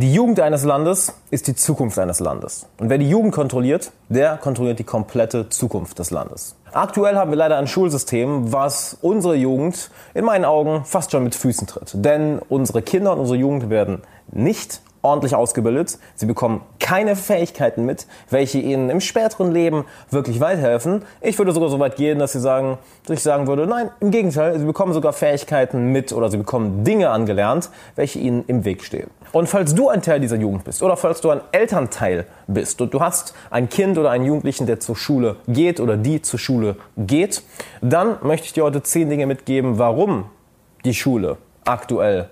Die Jugend eines Landes ist die Zukunft eines Landes. Und wer die Jugend kontrolliert, der kontrolliert die komplette Zukunft des Landes. Aktuell haben wir leider ein Schulsystem, was unsere Jugend in meinen Augen fast schon mit Füßen tritt. Denn unsere Kinder und unsere Jugend werden nicht ordentlich ausgebildet. Sie bekommen keine Fähigkeiten mit, welche ihnen im späteren Leben wirklich weiterhelfen. Ich würde sogar so weit gehen, dass sie sagen, dass ich sagen würde, nein, im Gegenteil, sie bekommen sogar Fähigkeiten mit oder sie bekommen Dinge angelernt, welche ihnen im Weg stehen. Und falls du ein Teil dieser Jugend bist oder falls du ein Elternteil bist und du hast ein Kind oder einen Jugendlichen, der zur Schule geht oder die zur Schule geht, dann möchte ich dir heute zehn Dinge mitgeben, warum die Schule aktuell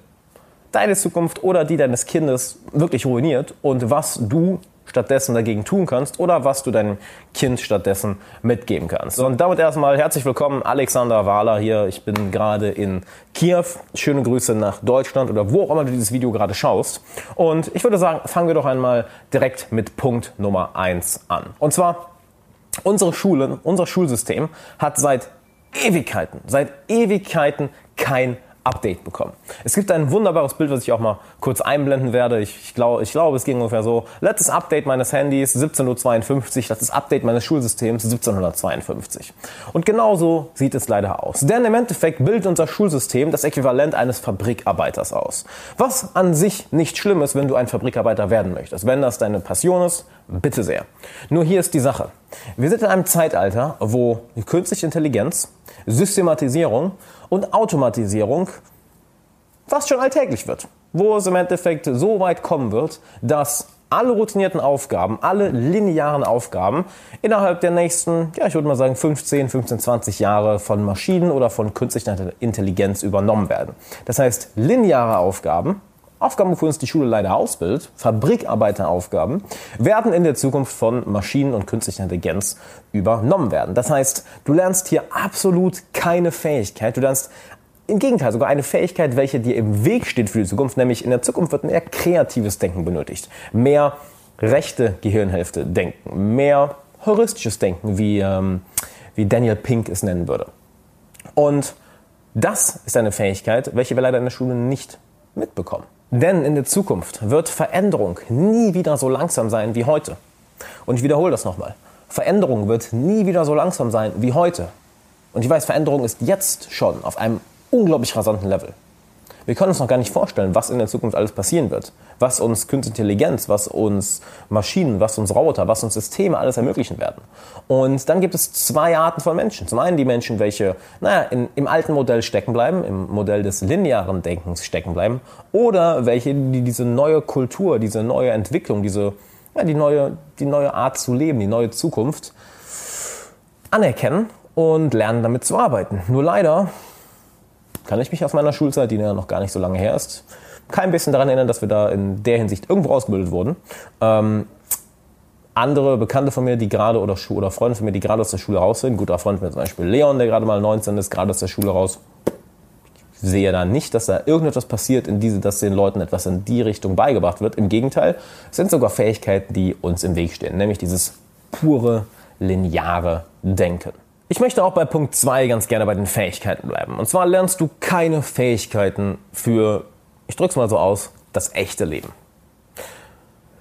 deine Zukunft oder die deines Kindes wirklich ruiniert und was du stattdessen dagegen tun kannst oder was du deinem Kind stattdessen mitgeben kannst. Und damit erstmal herzlich willkommen, Alexander Wahler hier. Ich bin gerade in Kiew. Schöne Grüße nach Deutschland oder wo auch immer du dieses Video gerade schaust. Und ich würde sagen, fangen wir doch einmal direkt mit Punkt Nummer eins an. Und zwar, unsere Schule, unser Schulsystem hat seit Ewigkeiten, seit Ewigkeiten kein Update bekommen. Es gibt ein wunderbares Bild, was ich auch mal kurz einblenden werde. Ich, ich glaube, ich glaube, es ging ungefähr so. Letztes Update meines Handys 17.52 Uhr, letztes Update meines Schulsystems 1752. Und genauso sieht es leider aus. Denn im Endeffekt bildet unser Schulsystem das Äquivalent eines Fabrikarbeiters aus. Was an sich nicht schlimm ist, wenn du ein Fabrikarbeiter werden möchtest. Wenn das deine Passion ist, bitte sehr. Nur hier ist die Sache. Wir sind in einem Zeitalter, wo künstliche Intelligenz, Systematisierung und Automatisierung fast schon alltäglich wird. Wo es im Endeffekt so weit kommen wird, dass alle routinierten Aufgaben, alle linearen Aufgaben innerhalb der nächsten, ja, ich würde mal sagen 15, 15, 20 Jahre von Maschinen oder von künstlicher Intelligenz übernommen werden. Das heißt, lineare Aufgaben Aufgaben, wofür uns die Schule leider ausbildet, Fabrikarbeiteraufgaben, werden in der Zukunft von Maschinen und künstlicher Intelligenz übernommen werden. Das heißt, du lernst hier absolut keine Fähigkeit, du lernst im Gegenteil sogar eine Fähigkeit, welche dir im Weg steht für die Zukunft, nämlich in der Zukunft wird mehr kreatives Denken benötigt, mehr rechte Gehirnhälfte denken, mehr heuristisches Denken, wie, ähm, wie Daniel Pink es nennen würde. Und das ist eine Fähigkeit, welche wir leider in der Schule nicht mitbekommen. Denn in der Zukunft wird Veränderung nie wieder so langsam sein wie heute. Und ich wiederhole das nochmal. Veränderung wird nie wieder so langsam sein wie heute. Und ich weiß, Veränderung ist jetzt schon auf einem unglaublich rasanten Level. Wir können uns noch gar nicht vorstellen, was in der Zukunft alles passieren wird. Was uns Künstliche Intelligenz, was uns Maschinen, was uns Roboter, was uns Systeme alles ermöglichen werden. Und dann gibt es zwei Arten von Menschen. Zum einen die Menschen, welche, naja, in, im alten Modell stecken bleiben, im Modell des linearen Denkens stecken bleiben. Oder welche, die diese neue Kultur, diese neue Entwicklung, diese, ja, die neue, die neue Art zu leben, die neue Zukunft anerkennen und lernen damit zu arbeiten. Nur leider kann ich mich aus meiner Schulzeit, die ja noch gar nicht so lange her ist, kein bisschen daran erinnern, dass wir da in der Hinsicht irgendwo ausgebildet wurden. Ähm, andere Bekannte von mir, die gerade oder, oder Freunde von mir, die gerade aus der Schule raus sind, guter Freund mir zum Beispiel Leon, der gerade mal 19 ist, gerade aus der Schule raus, ich sehe da nicht, dass da irgendetwas passiert, in diese, dass den Leuten etwas in die Richtung beigebracht wird. Im Gegenteil, es sind sogar Fähigkeiten, die uns im Weg stehen, nämlich dieses pure, lineare Denken. Ich möchte auch bei Punkt 2 ganz gerne bei den Fähigkeiten bleiben. Und zwar lernst du keine Fähigkeiten für, ich drück's mal so aus, das echte Leben.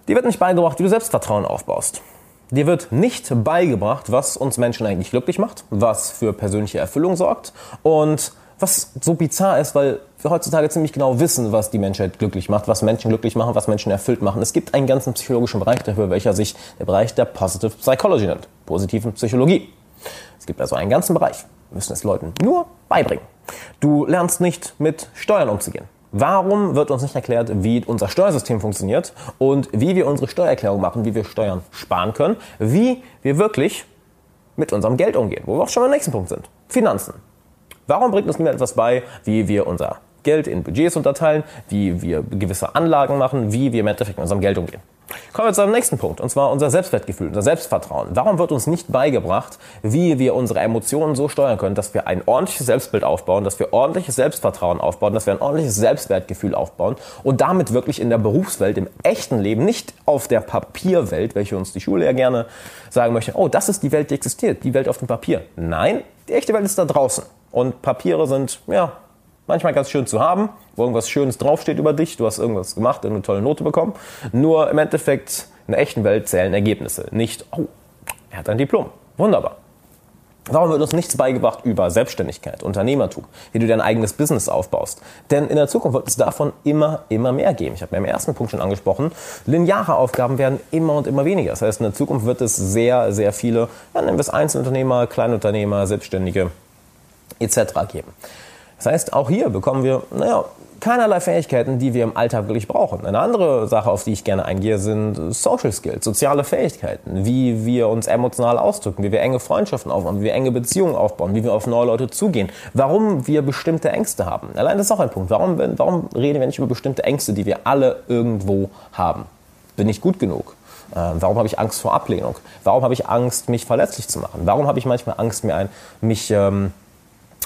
Dir wird nicht beigebracht, wie du Selbstvertrauen aufbaust. Dir wird nicht beigebracht, was uns Menschen eigentlich glücklich macht, was für persönliche Erfüllung sorgt und was so bizarr ist, weil wir heutzutage ziemlich genau wissen, was die Menschheit glücklich macht, was Menschen glücklich machen, was Menschen erfüllt machen. Es gibt einen ganzen psychologischen Bereich dafür, welcher sich der Bereich der Positive Psychology nennt, positiven Psychologie. Es gibt also einen ganzen Bereich. Wir müssen es Leuten nur beibringen. Du lernst nicht mit Steuern umzugehen. Warum wird uns nicht erklärt, wie unser Steuersystem funktioniert und wie wir unsere Steuererklärung machen, wie wir Steuern sparen können, wie wir wirklich mit unserem Geld umgehen, wo wir auch schon beim nächsten Punkt sind. Finanzen. Warum bringt uns niemand etwas bei, wie wir unser Geld in Budgets unterteilen, wie wir gewisse Anlagen machen, wie wir im Endeffekt mit unserem Geld umgehen? Kommen wir zu einem nächsten Punkt, und zwar unser Selbstwertgefühl, unser Selbstvertrauen. Warum wird uns nicht beigebracht, wie wir unsere Emotionen so steuern können, dass wir ein ordentliches Selbstbild aufbauen, dass wir ordentliches Selbstvertrauen aufbauen, dass wir ein ordentliches Selbstwertgefühl aufbauen und damit wirklich in der Berufswelt, im echten Leben, nicht auf der Papierwelt, welche uns die Schule ja gerne sagen möchte, oh, das ist die Welt, die existiert, die Welt auf dem Papier. Nein, die echte Welt ist da draußen. Und Papiere sind, ja, Manchmal ganz schön zu haben, wo irgendwas Schönes draufsteht über dich, du hast irgendwas gemacht, eine tolle Note bekommen. Nur im Endeffekt, in der echten Welt zählen Ergebnisse. Nicht, oh, er hat ein Diplom. Wunderbar. Warum wird uns nichts beigebracht über Selbstständigkeit, Unternehmertum, wie du dein eigenes Business aufbaust? Denn in der Zukunft wird es davon immer, immer mehr geben. Ich habe mir im ersten Punkt schon angesprochen, lineare Aufgaben werden immer und immer weniger. Das heißt, in der Zukunft wird es sehr, sehr viele, ja, nennen wir es Einzelunternehmer, Kleinunternehmer, Selbstständige etc. geben. Das heißt, auch hier bekommen wir, naja, keinerlei Fähigkeiten, die wir im Alltag wirklich brauchen. Eine andere Sache, auf die ich gerne eingehe, sind Social Skills, soziale Fähigkeiten, wie wir uns emotional ausdrücken, wie wir enge Freundschaften aufbauen, wie wir enge Beziehungen aufbauen, wie wir auf neue Leute zugehen, warum wir bestimmte Ängste haben. Allein das ist auch ein Punkt. Warum, warum reden wir nicht über bestimmte Ängste, die wir alle irgendwo haben? Bin ich gut genug? Äh, warum habe ich Angst vor Ablehnung? Warum habe ich Angst, mich verletzlich zu machen? Warum habe ich manchmal Angst, mir ein, mich ähm,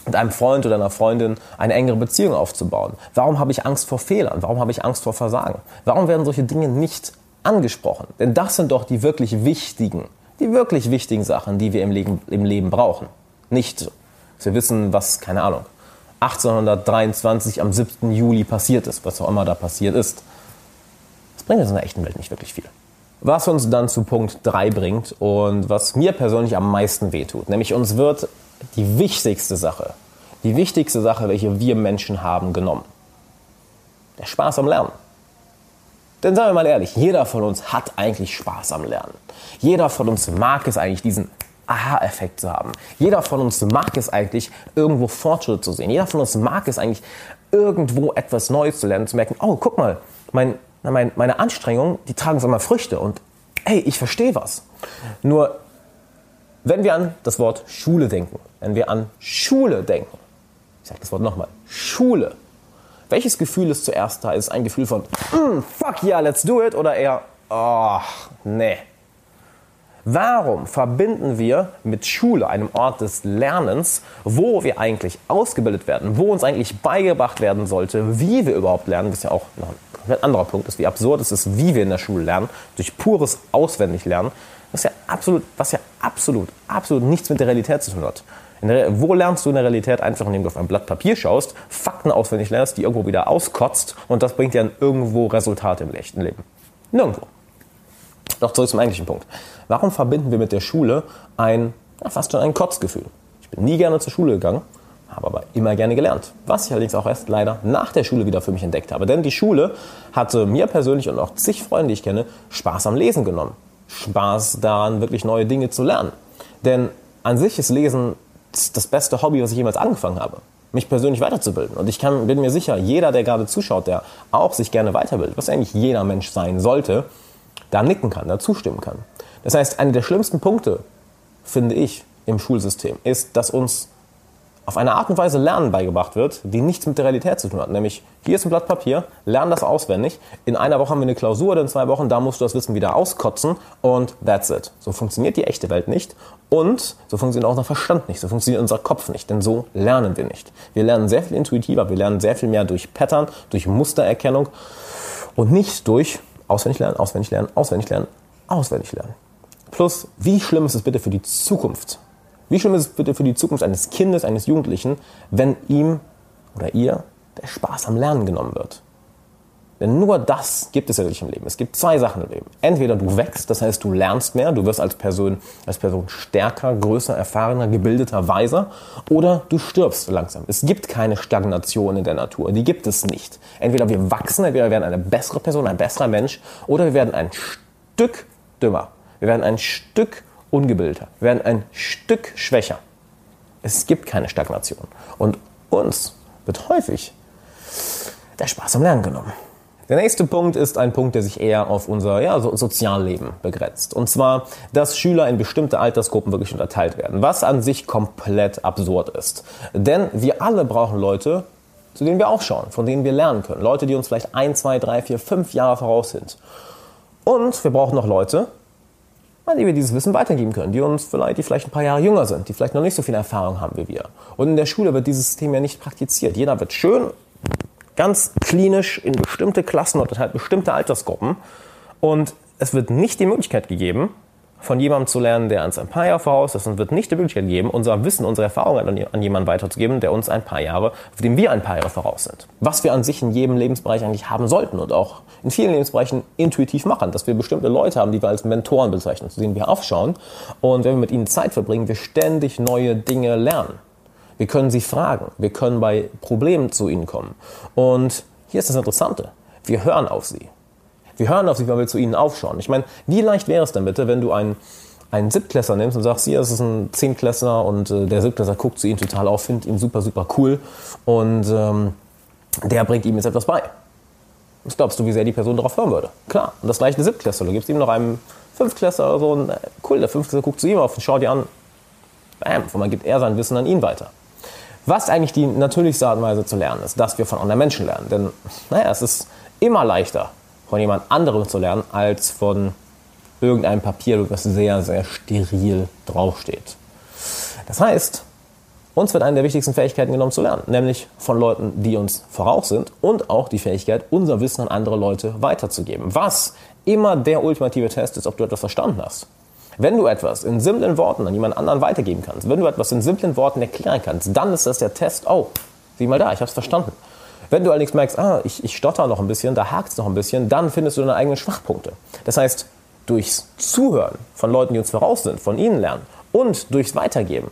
mit einem Freund oder einer Freundin eine engere Beziehung aufzubauen? Warum habe ich Angst vor Fehlern? Warum habe ich Angst vor Versagen? Warum werden solche Dinge nicht angesprochen? Denn das sind doch die wirklich wichtigen, die wirklich wichtigen Sachen, die wir im Leben, im Leben brauchen. Nicht, dass wir wissen, was, keine Ahnung, 1823 am 7. Juli passiert ist, was auch immer da passiert ist. Das bringt uns in der echten Welt nicht wirklich viel. Was uns dann zu Punkt 3 bringt und was mir persönlich am meisten wehtut, nämlich uns wird die wichtigste Sache, die wichtigste Sache, welche wir Menschen haben, genommen. Der Spaß am Lernen. Denn sagen wir mal ehrlich, jeder von uns hat eigentlich Spaß am Lernen. Jeder von uns mag es eigentlich, diesen Aha-Effekt zu haben. Jeder von uns mag es eigentlich, irgendwo Fortschritt zu sehen. Jeder von uns mag es eigentlich, irgendwo etwas Neues zu lernen, zu merken, oh, guck mal, mein, mein, meine Anstrengungen, die tragen so mal Früchte und hey, ich verstehe was. Nur wenn wir an das Wort Schule denken, wenn wir an Schule denken, ich sage das Wort nochmal, Schule, welches Gefühl ist zuerst da? Ist es ein Gefühl von, mm, fuck yeah, let's do it? Oder eher, oh, nee. Warum verbinden wir mit Schule, einem Ort des Lernens, wo wir eigentlich ausgebildet werden, wo uns eigentlich beigebracht werden sollte, wie wir überhaupt lernen, ist ja auch noch ein anderer Punkt ist, wie absurd es ist, wie wir in der Schule lernen, durch pures Auswendiglernen, was ja absolut, was ja absolut, absolut nichts mit der Realität zu tun hat. Der, wo lernst du in der Realität einfach, indem du auf ein Blatt Papier schaust, Fakten auswendig lernst, die irgendwo wieder auskotzt und das bringt dir dann irgendwo Resultate im echten Leben? Nirgendwo. Doch zurück zum eigentlichen Punkt. Warum verbinden wir mit der Schule ein, ja, fast schon ein Kotzgefühl? Ich bin nie gerne zur Schule gegangen, habe aber immer gerne gelernt. Was ich allerdings auch erst leider nach der Schule wieder für mich entdeckt habe. Denn die Schule hatte mir persönlich und auch zig Freunde, die ich kenne, Spaß am Lesen genommen. Spaß daran, wirklich neue Dinge zu lernen. Denn an sich ist Lesen das beste Hobby, was ich jemals angefangen habe. Mich persönlich weiterzubilden. Und ich kann, bin mir sicher, jeder, der gerade zuschaut, der auch sich gerne weiterbildet, was eigentlich jeder Mensch sein sollte, da nicken kann, da zustimmen kann. Das heißt, einer der schlimmsten Punkte, finde ich, im Schulsystem ist, dass uns auf eine Art und Weise Lernen beigebracht wird, die nichts mit der Realität zu tun hat. Nämlich, hier ist ein Blatt Papier, lern das auswendig. In einer Woche haben wir eine Klausur oder in zwei Wochen, da musst du das Wissen wieder auskotzen und that's it. So funktioniert die echte Welt nicht und so funktioniert auch unser Verstand nicht, so funktioniert unser Kopf nicht, denn so lernen wir nicht. Wir lernen sehr viel intuitiver, wir lernen sehr viel mehr durch Pattern, durch Mustererkennung und nicht durch auswendig lernen, auswendig lernen, auswendig lernen, auswendig lernen. Plus, wie schlimm ist es bitte für die Zukunft, wie schlimm ist es für die Zukunft eines Kindes, eines Jugendlichen, wenn ihm oder ihr der Spaß am Lernen genommen wird? Denn nur das gibt es ja wirklich im Leben. Es gibt zwei Sachen im Leben. Entweder du wächst, das heißt du lernst mehr, du wirst als Person, als Person stärker, größer, erfahrener, gebildeter, weiser, oder du stirbst langsam. Es gibt keine Stagnation in der Natur, die gibt es nicht. Entweder wir wachsen, entweder wir werden eine bessere Person, ein besserer Mensch, oder wir werden ein Stück dümmer. Wir werden ein Stück ungebildeter. Werden ein Stück schwächer. Es gibt keine Stagnation. Und uns wird häufig der Spaß am Lernen genommen. Der nächste Punkt ist ein Punkt, der sich eher auf unser ja, so Sozialleben begrenzt. Und zwar, dass Schüler in bestimmte Altersgruppen wirklich unterteilt werden, was an sich komplett absurd ist. Denn wir alle brauchen Leute, zu denen wir aufschauen, von denen wir lernen können. Leute, die uns vielleicht ein, zwei, drei, vier, fünf Jahre voraus sind. Und wir brauchen noch Leute, an die wir dieses Wissen weitergeben können, die uns vielleicht, die vielleicht ein paar Jahre jünger sind, die vielleicht noch nicht so viel Erfahrung haben wie wir. Und in der Schule wird dieses System ja nicht praktiziert. Jeder wird schön, ganz klinisch in bestimmte Klassen oder halt bestimmte Altersgruppen und es wird nicht die Möglichkeit gegeben, von jemandem zu lernen, der uns ein paar Jahre voraus ist und wird nicht die Möglichkeit geben, unser Wissen, unsere Erfahrungen an jemanden weiterzugeben, der uns ein paar Jahre, auf dem wir ein paar Jahre voraus sind. Was wir an sich in jedem Lebensbereich eigentlich haben sollten und auch in vielen Lebensbereichen intuitiv machen, dass wir bestimmte Leute haben, die wir als Mentoren bezeichnen, zu denen wir aufschauen und wenn wir mit ihnen Zeit verbringen, wir ständig neue Dinge lernen. Wir können sie fragen, wir können bei Problemen zu ihnen kommen. Und hier ist das Interessante, wir hören auf sie. Wir hören auf sie, weil wir zu ihnen aufschauen. Ich meine, wie leicht wäre es denn bitte, wenn du einen, einen Siebtklässler nimmst und sagst, hier ist es ein Zehnklässler und äh, der Siebtklässler guckt zu ihm total auf, findet ihn super, super cool und ähm, der bringt ihm jetzt etwas bei. Was glaubst du, wie sehr die Person darauf hören würde? Klar. Und das gleiche der Siebtklässler. Du gibst ihm noch einem Fünftklässler oder so und äh, cool, der Fünftklässler guckt zu ihm auf und schaut dir an. Bam, und man gibt er sein Wissen an ihn weiter. Was eigentlich die natürlichste Art und Weise zu lernen ist, dass wir von anderen Menschen lernen. Denn, naja, es ist immer leichter, von jemand anderem zu lernen, als von irgendeinem Papier, das sehr, sehr steril draufsteht. Das heißt, uns wird eine der wichtigsten Fähigkeiten genommen zu lernen, nämlich von Leuten, die uns voraus sind und auch die Fähigkeit, unser Wissen an andere Leute weiterzugeben. Was immer der ultimative Test ist, ob du etwas verstanden hast. Wenn du etwas in simplen Worten an jemand anderen weitergeben kannst, wenn du etwas in simplen Worten erklären kannst, dann ist das der Test, oh, sieh mal da, ich habe es verstanden. Wenn du allerdings merkst, ah, ich, ich stotter noch ein bisschen, da hakt es noch ein bisschen, dann findest du deine eigenen Schwachpunkte. Das heißt, durchs Zuhören von Leuten, die uns voraus sind, von ihnen lernen und durchs Weitergeben,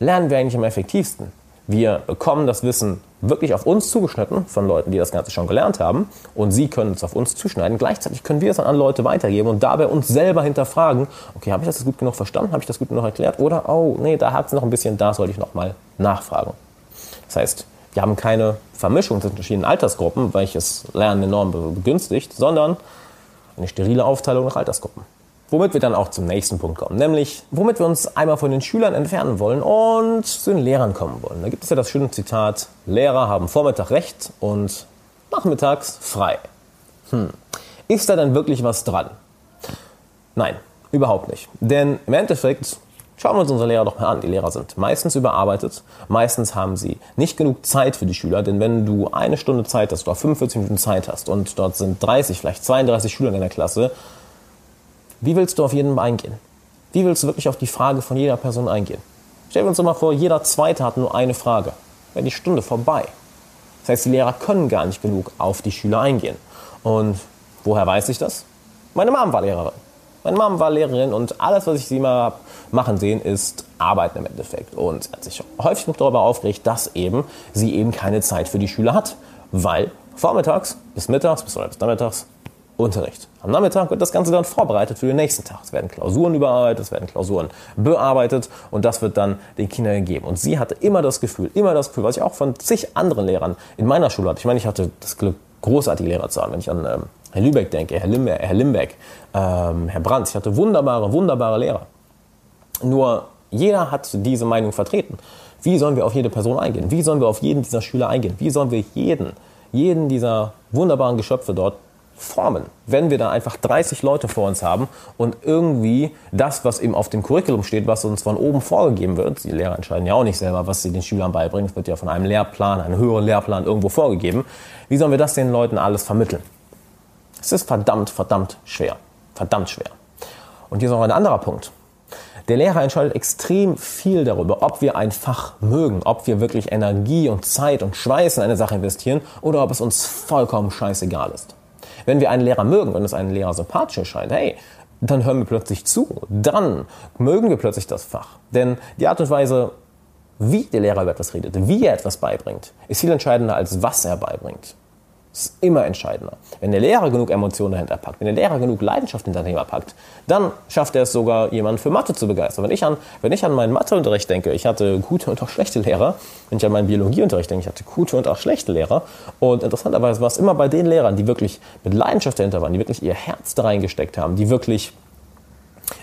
lernen wir eigentlich am effektivsten. Wir bekommen das Wissen wirklich auf uns zugeschnitten von Leuten, die das Ganze schon gelernt haben und sie können es auf uns zuschneiden. Gleichzeitig können wir es dann an Leute weitergeben und dabei uns selber hinterfragen, okay, habe ich das gut genug verstanden, habe ich das gut genug erklärt oder, oh, nee, da hakt es noch ein bisschen, da sollte ich nochmal nachfragen. Das heißt, wir haben keine Vermischung zwischen verschiedenen Altersgruppen, welches Lernen enorm begünstigt, sondern eine sterile Aufteilung nach Altersgruppen. Womit wir dann auch zum nächsten Punkt kommen, nämlich womit wir uns einmal von den Schülern entfernen wollen und zu den Lehrern kommen wollen. Da gibt es ja das schöne Zitat, Lehrer haben Vormittag Recht und nachmittags frei. Hm. Ist da denn wirklich was dran? Nein, überhaupt nicht. Denn im Endeffekt Schauen wir uns unsere Lehrer doch mal an. Die Lehrer sind meistens überarbeitet. Meistens haben sie nicht genug Zeit für die Schüler, denn wenn du eine Stunde Zeit hast, oder 45 Minuten Zeit hast und dort sind 30, vielleicht 32 Schüler in deiner Klasse, wie willst du auf jeden eingehen? Wie willst du wirklich auf die Frage von jeder Person eingehen? Stellen wir uns doch mal vor, jeder Zweite hat nur eine Frage. Wäre die Stunde vorbei. Das heißt, die Lehrer können gar nicht genug auf die Schüler eingehen. Und woher weiß ich das? Meine Mom war Lehrerin. Meine Mom war Lehrerin und alles, was ich sie mal machen sehen, ist Arbeiten im Endeffekt. Und sie hat sich häufig genug darüber aufgeregt, dass eben sie eben keine Zeit für die Schüler hat. Weil vormittags bis mittags bis, bis nachmittags Unterricht. Am Nachmittag wird das Ganze dann vorbereitet für den nächsten Tag. Es werden Klausuren überarbeitet, es werden Klausuren bearbeitet und das wird dann den Kindern gegeben. Und sie hatte immer das Gefühl, immer das Gefühl, was ich auch von zig anderen Lehrern in meiner Schule hatte. Ich meine, ich hatte das Glück, großartige haben. Wenn ich an ähm, Herr Lübeck denke, Herr, Limbe Herr Limbeck, ähm, Herr Brandt. Ich hatte wunderbare, wunderbare Lehrer. Nur jeder hat diese Meinung vertreten. Wie sollen wir auf jede Person eingehen? Wie sollen wir auf jeden dieser Schüler eingehen? Wie sollen wir jeden, jeden dieser wunderbaren Geschöpfe dort formen, wenn wir da einfach 30 Leute vor uns haben und irgendwie das, was eben auf dem Curriculum steht, was uns von oben vorgegeben wird, die Lehrer entscheiden ja auch nicht selber, was sie den Schülern beibringen, es wird ja von einem Lehrplan, einem höheren Lehrplan irgendwo vorgegeben, wie sollen wir das den Leuten alles vermitteln? Es ist verdammt, verdammt schwer. Verdammt schwer. Und hier ist noch ein anderer Punkt. Der Lehrer entscheidet extrem viel darüber, ob wir ein Fach mögen, ob wir wirklich Energie und Zeit und Schweiß in eine Sache investieren oder ob es uns vollkommen scheißegal ist. Wenn wir einen Lehrer mögen, wenn es einen Lehrer sympathisch erscheint, hey, dann hören wir plötzlich zu. Dann mögen wir plötzlich das Fach. Denn die Art und Weise, wie der Lehrer über etwas redet, wie er etwas beibringt, ist viel entscheidender als was er beibringt. Ist immer entscheidender. Wenn der Lehrer genug Emotionen dahinter packt, wenn der Lehrer genug Leidenschaft hinter Thema packt, dann schafft er es sogar, jemanden für Mathe zu begeistern. Wenn ich an, wenn ich an meinen Matheunterricht denke, ich hatte gute und auch schlechte Lehrer. Wenn ich an meinen Biologieunterricht denke, ich hatte gute und auch schlechte Lehrer. Und interessanterweise war es immer bei den Lehrern, die wirklich mit Leidenschaft dahinter waren, die wirklich ihr Herz da reingesteckt haben, die wirklich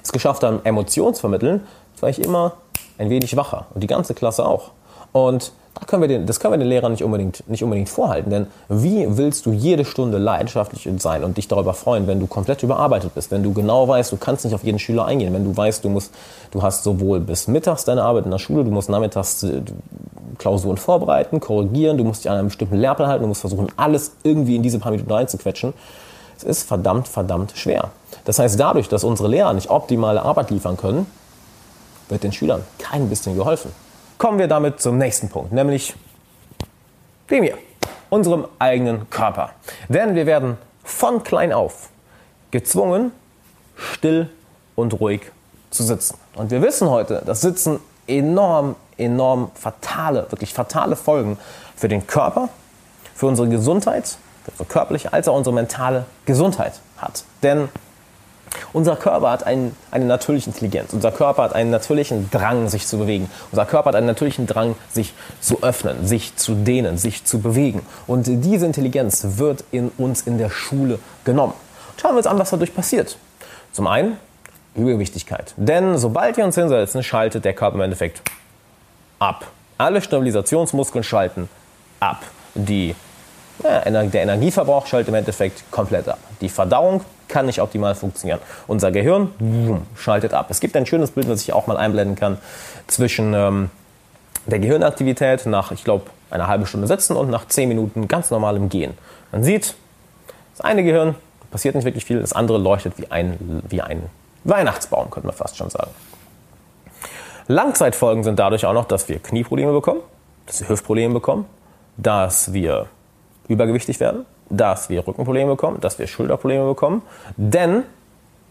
es geschafft haben, Emotionen zu vermitteln, war ich immer ein wenig wacher. Und die ganze Klasse auch. Und können wir den, das können wir den Lehrern nicht unbedingt, nicht unbedingt vorhalten. Denn wie willst du jede Stunde leidenschaftlich sein und dich darüber freuen, wenn du komplett überarbeitet bist, wenn du genau weißt, du kannst nicht auf jeden Schüler eingehen, wenn du weißt, du musst, du hast sowohl bis mittags deine Arbeit in der Schule, du musst nachmittags äh, Klausuren vorbereiten, korrigieren, du musst dich an einem bestimmten Lehrplan halten, du musst versuchen, alles irgendwie in diese paar Minuten reinzuquetschen. Es ist verdammt, verdammt schwer. Das heißt, dadurch, dass unsere Lehrer nicht optimale Arbeit liefern können, wird den Schülern kein bisschen geholfen. Kommen wir damit zum nächsten Punkt, nämlich dem hier, unserem eigenen Körper. Denn wir werden von klein auf gezwungen, still und ruhig zu sitzen. Und wir wissen heute, dass Sitzen enorm, enorm fatale, wirklich fatale Folgen für den Körper, für unsere Gesundheit, für unsere körperliche als auch unsere mentale Gesundheit hat. Denn unser Körper hat einen, eine natürliche Intelligenz. Unser Körper hat einen natürlichen Drang, sich zu bewegen. Unser Körper hat einen natürlichen Drang, sich zu öffnen, sich zu dehnen, sich zu bewegen. Und diese Intelligenz wird in uns in der Schule genommen. Schauen wir uns an, was dadurch passiert. Zum einen Übergewichtigkeit. Denn sobald wir uns hinsetzen, schaltet der Körper im Endeffekt ab. Alle Stabilisationsmuskeln schalten ab. Die, ja, der Energieverbrauch schaltet im Endeffekt komplett ab. Die Verdauung kann nicht optimal funktionieren. Unser Gehirn schaltet ab. Es gibt ein schönes Bild, was ich auch mal einblenden kann, zwischen ähm, der Gehirnaktivität nach, ich glaube, einer halben Stunde Sitzen und nach zehn Minuten ganz normalem Gehen. Man sieht, das eine Gehirn passiert nicht wirklich viel, das andere leuchtet wie ein, wie ein Weihnachtsbaum, könnte man fast schon sagen. Langzeitfolgen sind dadurch auch noch, dass wir Knieprobleme bekommen, dass wir Hüftprobleme bekommen, dass wir übergewichtig werden, dass wir Rückenprobleme bekommen, dass wir Schulterprobleme bekommen, denn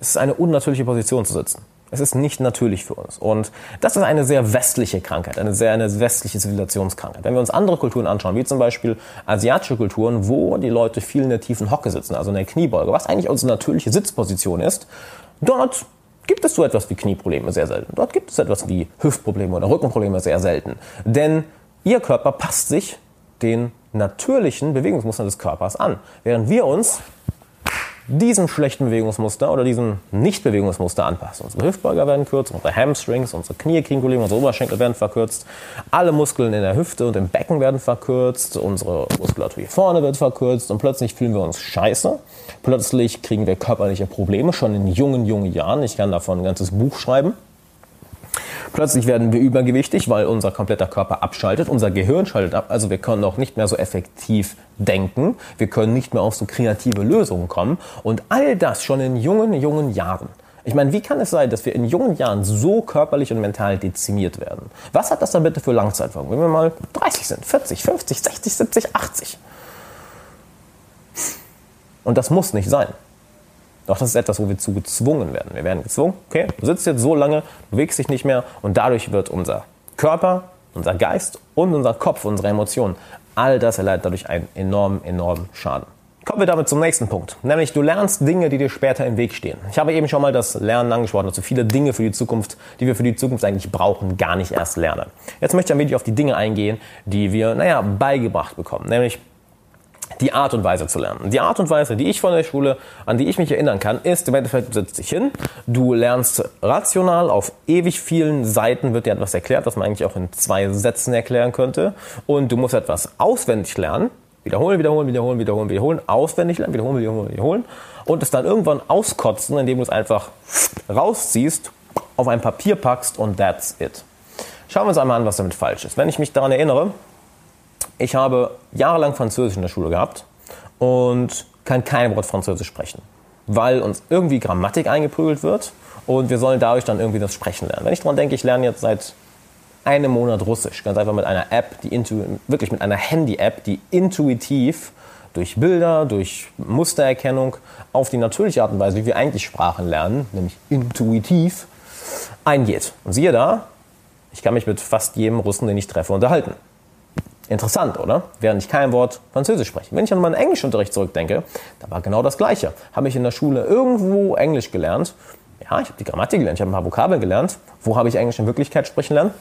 es ist eine unnatürliche Position zu sitzen. Es ist nicht natürlich für uns. Und das ist eine sehr westliche Krankheit, eine sehr eine westliche Zivilisationskrankheit. Wenn wir uns andere Kulturen anschauen, wie zum Beispiel asiatische Kulturen, wo die Leute viel in der tiefen Hocke sitzen, also in der Kniebeuge, was eigentlich unsere natürliche Sitzposition ist, dort gibt es so etwas wie Knieprobleme sehr selten. Dort gibt es etwas wie Hüftprobleme oder Rückenprobleme sehr selten. Denn ihr Körper passt sich den natürlichen Bewegungsmustern des Körpers an. Während wir uns diesem schlechten Bewegungsmuster oder diesem Nicht-Bewegungsmuster anpassen. Unsere Hüftbeuger werden kürzer, unsere Hamstrings, unsere Knie unsere Oberschenkel werden verkürzt, alle Muskeln in der Hüfte und im Becken werden verkürzt, unsere Muskulatur hier vorne wird verkürzt und plötzlich fühlen wir uns scheiße. Plötzlich kriegen wir körperliche Probleme, schon in jungen, jungen Jahren. Ich kann davon ein ganzes Buch schreiben. Plötzlich werden wir übergewichtig, weil unser kompletter Körper abschaltet, unser Gehirn schaltet ab, also wir können auch nicht mehr so effektiv denken, wir können nicht mehr auf so kreative Lösungen kommen und all das schon in jungen, jungen Jahren. Ich meine, wie kann es sein, dass wir in jungen Jahren so körperlich und mental dezimiert werden? Was hat das dann bitte für Langzeitfolgen, wenn wir mal 30 sind, 40, 50, 60, 70, 80? Und das muss nicht sein. Doch das ist etwas, wo wir zu gezwungen werden. Wir werden gezwungen, okay, du sitzt jetzt so lange, bewegst dich nicht mehr und dadurch wird unser Körper, unser Geist und unser Kopf, unsere Emotionen, all das erleidet dadurch einen enormen, enormen Schaden. Kommen wir damit zum nächsten Punkt, nämlich du lernst Dinge, die dir später im Weg stehen. Ich habe eben schon mal das Lernen angesprochen, also viele Dinge für die Zukunft, die wir für die Zukunft eigentlich brauchen, gar nicht erst lernen. Jetzt möchte ich ein wenig auf die Dinge eingehen, die wir, naja, beigebracht bekommen, nämlich die Art und Weise zu lernen. Die Art und Weise, die ich von der Schule, an die ich mich erinnern kann, ist im Endeffekt, du setzt dich hin, du lernst rational, auf ewig vielen Seiten wird dir etwas erklärt, was man eigentlich auch in zwei Sätzen erklären könnte. Und du musst etwas auswendig lernen, wiederholen, wiederholen, wiederholen, wiederholen, wiederholen, auswendig lernen, wiederholen, wiederholen, wiederholen und es dann irgendwann auskotzen, indem du es einfach rausziehst, auf ein Papier packst und that's it. Schauen wir uns einmal an, was damit falsch ist. Wenn ich mich daran erinnere, ich habe jahrelang Französisch in der Schule gehabt und kann kein Wort Französisch sprechen, weil uns irgendwie Grammatik eingeprügelt wird und wir sollen dadurch dann irgendwie das Sprechen lernen. Wenn ich daran denke, ich lerne jetzt seit einem Monat Russisch, ganz einfach mit einer App, die wirklich mit einer Handy-App, die intuitiv durch Bilder, durch Mustererkennung auf die natürliche Art und Weise, wie wir eigentlich Sprachen lernen, nämlich intuitiv, eingeht. Und siehe da, ich kann mich mit fast jedem Russen, den ich treffe, unterhalten. Interessant, oder? Während ich kein Wort Französisch spreche. Wenn ich an meinen Englischunterricht zurückdenke, da war genau das Gleiche. Habe ich in der Schule irgendwo Englisch gelernt? Ja, ich habe die Grammatik gelernt, ich habe ein paar Vokabeln gelernt. Wo habe ich Englisch in Wirklichkeit sprechen lernen?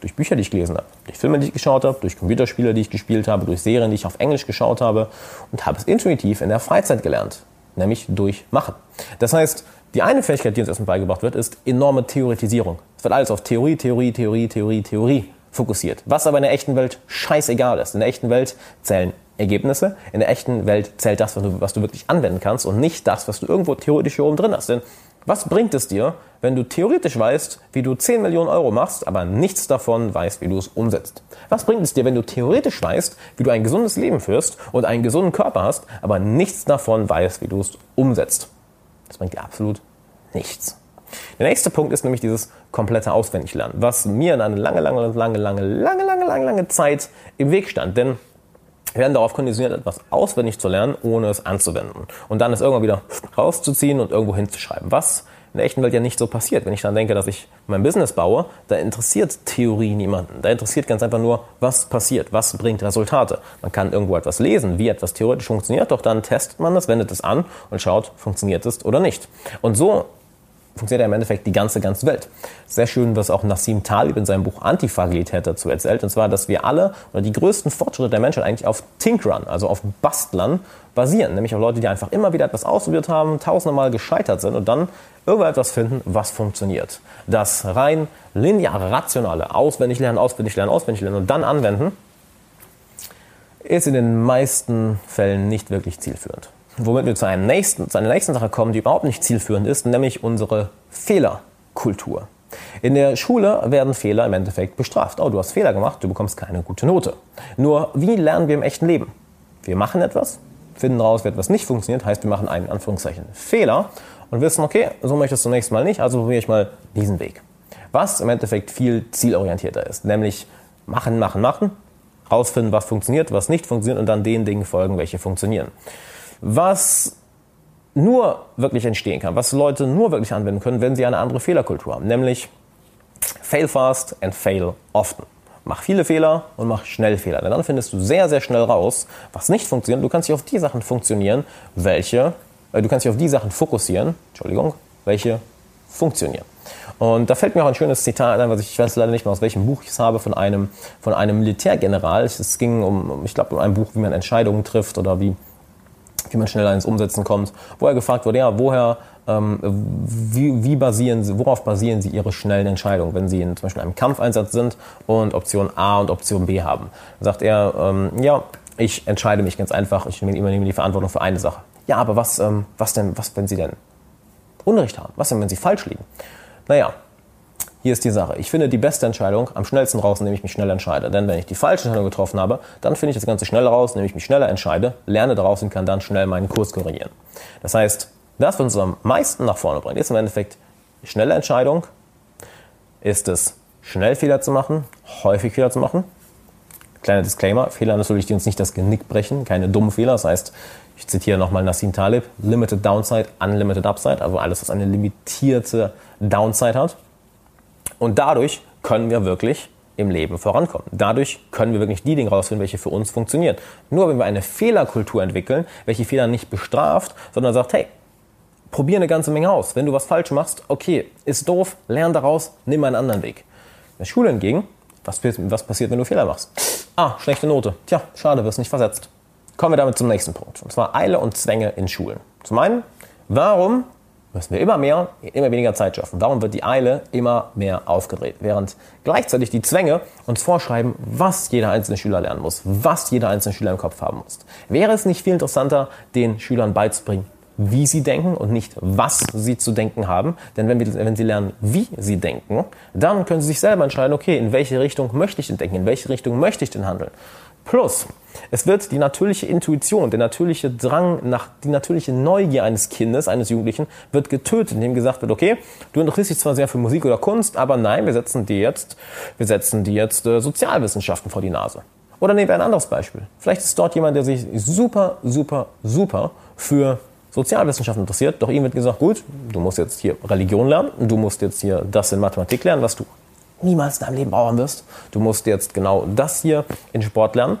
Durch Bücher, die ich gelesen habe, durch Filme, die ich geschaut habe, durch Computerspiele, die ich gespielt habe, durch Serien, die ich auf Englisch geschaut habe und habe es intuitiv in der Freizeit gelernt, nämlich durch Machen. Das heißt, die eine Fähigkeit, die uns erstmal beigebracht wird, ist enorme Theoretisierung. Es wird alles auf Theorie, Theorie, Theorie, Theorie, Theorie fokussiert. Was aber in der echten Welt scheißegal ist. In der echten Welt zählen Ergebnisse. In der echten Welt zählt das, was du, was du wirklich anwenden kannst und nicht das, was du irgendwo theoretisch hier oben drin hast. Denn was bringt es dir, wenn du theoretisch weißt, wie du 10 Millionen Euro machst, aber nichts davon weißt, wie du es umsetzt? Was bringt es dir, wenn du theoretisch weißt, wie du ein gesundes Leben führst und einen gesunden Körper hast, aber nichts davon weißt, wie du es umsetzt? Das bringt dir absolut nichts. Der nächste Punkt ist nämlich dieses komplette Auswendiglernen, was mir in eine lange, lange, lange, lange, lange, lange, lange, lange Zeit im Weg stand. Denn wir werden darauf konditioniert, etwas auswendig zu lernen, ohne es anzuwenden. Und dann es irgendwann wieder rauszuziehen und irgendwo hinzuschreiben. Was in der echten Welt ja nicht so passiert. Wenn ich dann denke, dass ich mein Business baue, da interessiert Theorie niemanden. Da interessiert ganz einfach nur, was passiert, was bringt Resultate. Man kann irgendwo etwas lesen, wie etwas theoretisch funktioniert, doch dann testet man es, wendet es an und schaut, funktioniert es oder nicht. Und so funktioniert ja im Endeffekt die ganze, ganze Welt. Sehr schön, was auch Nassim Talib in seinem Buch Antifragilität dazu erzählt, und zwar, dass wir alle oder die größten Fortschritte der Menschheit eigentlich auf Tinkrun, also auf Bastlern basieren, nämlich auf Leute, die einfach immer wieder etwas ausprobiert haben, tausende Mal gescheitert sind und dann irgendwann etwas finden, was funktioniert. Das rein lineare, rationale, auswendig lernen, auswendig lernen, auswendig lernen und dann anwenden, ist in den meisten Fällen nicht wirklich zielführend womit wir zu, einem nächsten, zu einer nächsten Sache kommen, die überhaupt nicht zielführend ist, nämlich unsere Fehlerkultur. In der Schule werden Fehler im Endeffekt bestraft. Oh, du hast Fehler gemacht, du bekommst keine gute Note. Nur, wie lernen wir im echten Leben? Wir machen etwas, finden raus, wie etwas nicht funktioniert, heißt, wir machen einen Anführungszeichen Fehler und wissen, okay, so möchtest du zunächst mal nicht, also probiere ich mal diesen Weg. Was im Endeffekt viel zielorientierter ist, nämlich machen, machen, machen, rausfinden, was funktioniert, was nicht funktioniert und dann den Dingen folgen, welche funktionieren was nur wirklich entstehen kann, was Leute nur wirklich anwenden können, wenn sie eine andere Fehlerkultur haben, nämlich fail fast and fail often. Mach viele Fehler und mach schnell Fehler. Denn dann findest du sehr, sehr schnell raus, was nicht funktioniert. Du kannst dich auf die Sachen funktionieren, welche, äh, du kannst dich auf die Sachen fokussieren, Entschuldigung, welche funktionieren. Und da fällt mir auch ein schönes Zitat ein, was ich, ich weiß leider nicht mehr aus welchem Buch ich es habe, von einem, von einem Militärgeneral. Es ging um, ich glaube, um ein Buch, wie man Entscheidungen trifft oder wie, wie man schneller ins Umsetzen kommt, wo er gefragt wurde, ja, woher, ähm, wie, wie basieren Sie, worauf basieren Sie Ihre schnellen Entscheidungen, wenn Sie in zum Beispiel einem Kampfeinsatz sind und Option A und Option B haben? Da sagt er, ähm, ja, ich entscheide mich ganz einfach, ich übernehme die Verantwortung für eine Sache. Ja, aber was, ähm, was denn, was, wenn Sie denn Unrecht haben? Was denn, wenn Sie falsch liegen? Naja, hier ist die Sache. Ich finde die beste Entscheidung am schnellsten raus, indem ich mich schnell entscheide. Denn wenn ich die falsche Entscheidung getroffen habe, dann finde ich das Ganze schnell raus, indem ich mich schneller entscheide, lerne daraus und kann dann schnell meinen Kurs korrigieren. Das heißt, das, was uns am meisten nach vorne bringt, ist im Endeffekt schnelle Entscheidung. Ist es schnell Fehler zu machen, häufig Fehler zu machen. Kleiner Disclaimer, Fehler natürlich, die uns nicht das Genick brechen, keine dummen Fehler. Das heißt, ich zitiere nochmal Nassim Talib, Limited Downside, Unlimited Upside, also alles, was eine limitierte Downside hat. Und dadurch können wir wirklich im Leben vorankommen. Dadurch können wir wirklich die Dinge rausfinden, welche für uns funktionieren. Nur wenn wir eine Fehlerkultur entwickeln, welche Fehler nicht bestraft, sondern sagt, hey, probier eine ganze Menge aus. Wenn du was falsch machst, okay, ist doof, lern daraus, nimm einen anderen Weg. In der Schule hingegen, was, was passiert, wenn du Fehler machst? Ah, schlechte Note. Tja, schade, wirst nicht versetzt. Kommen wir damit zum nächsten Punkt. Und zwar Eile und Zwänge in Schulen. Zum einen, warum müssen wir immer mehr, immer weniger Zeit schaffen. Darum wird die Eile immer mehr aufgedreht, während gleichzeitig die Zwänge uns vorschreiben, was jeder einzelne Schüler lernen muss, was jeder einzelne Schüler im Kopf haben muss. Wäre es nicht viel interessanter, den Schülern beizubringen, wie sie denken und nicht, was sie zu denken haben. Denn wenn, wir, wenn sie lernen, wie sie denken, dann können sie sich selber entscheiden, okay, in welche Richtung möchte ich denn denken, in welche Richtung möchte ich denn handeln. Plus, es wird die natürliche Intuition, der natürliche Drang nach, die natürliche Neugier eines Kindes, eines Jugendlichen, wird getötet, indem gesagt wird, okay, du interessierst dich zwar sehr für Musik oder Kunst, aber nein, wir setzen dir jetzt, wir setzen dir jetzt äh, Sozialwissenschaften vor die Nase. Oder nehmen wir ein anderes Beispiel. Vielleicht ist dort jemand, der sich super, super, super für Sozialwissenschaften interessiert, doch ihm wird gesagt, gut, du musst jetzt hier Religion lernen, du musst jetzt hier das in Mathematik lernen, was du niemals in deinem Leben brauchen wirst. Du musst jetzt genau das hier in Sport lernen.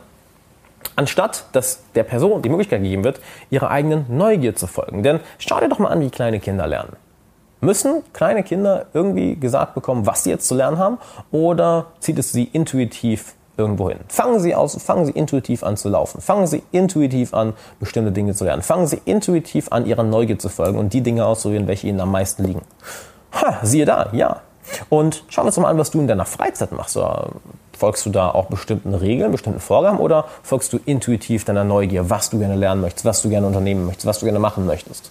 Anstatt, dass der Person die Möglichkeit gegeben wird, ihrer eigenen Neugier zu folgen. Denn schau dir doch mal an, wie kleine Kinder lernen. Müssen kleine Kinder irgendwie gesagt bekommen, was sie jetzt zu lernen haben? Oder zieht es sie intuitiv irgendwo hin? Fangen sie, aus, fangen sie intuitiv an zu laufen. Fangen sie intuitiv an, bestimmte Dinge zu lernen. Fangen sie intuitiv an, ihrer Neugier zu folgen und die Dinge auszuwählen, welche ihnen am meisten liegen. Ha, siehe da, ja, und schauen wir uns mal an, was du in deiner Freizeit machst. Folgst du da auch bestimmten Regeln, bestimmten Vorgaben oder folgst du intuitiv deiner Neugier, was du gerne lernen möchtest, was du gerne unternehmen möchtest, was du gerne machen möchtest?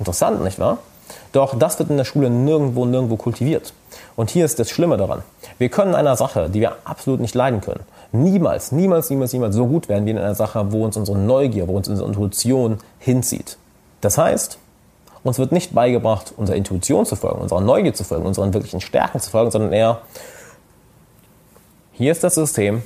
Interessant, nicht wahr? Doch das wird in der Schule nirgendwo, nirgendwo kultiviert. Und hier ist das Schlimme daran. Wir können einer Sache, die wir absolut nicht leiden können, niemals, niemals, niemals, niemals so gut werden wie in einer Sache, wo uns unsere Neugier, wo uns unsere Intuition hinzieht. Das heißt, Uns wird nicht beigebracht, unserer Intuition zu folgen, unserer Neugier zu folgen, unseren wirklichen Stärken zu folgen, sondern eher, hier ist das System,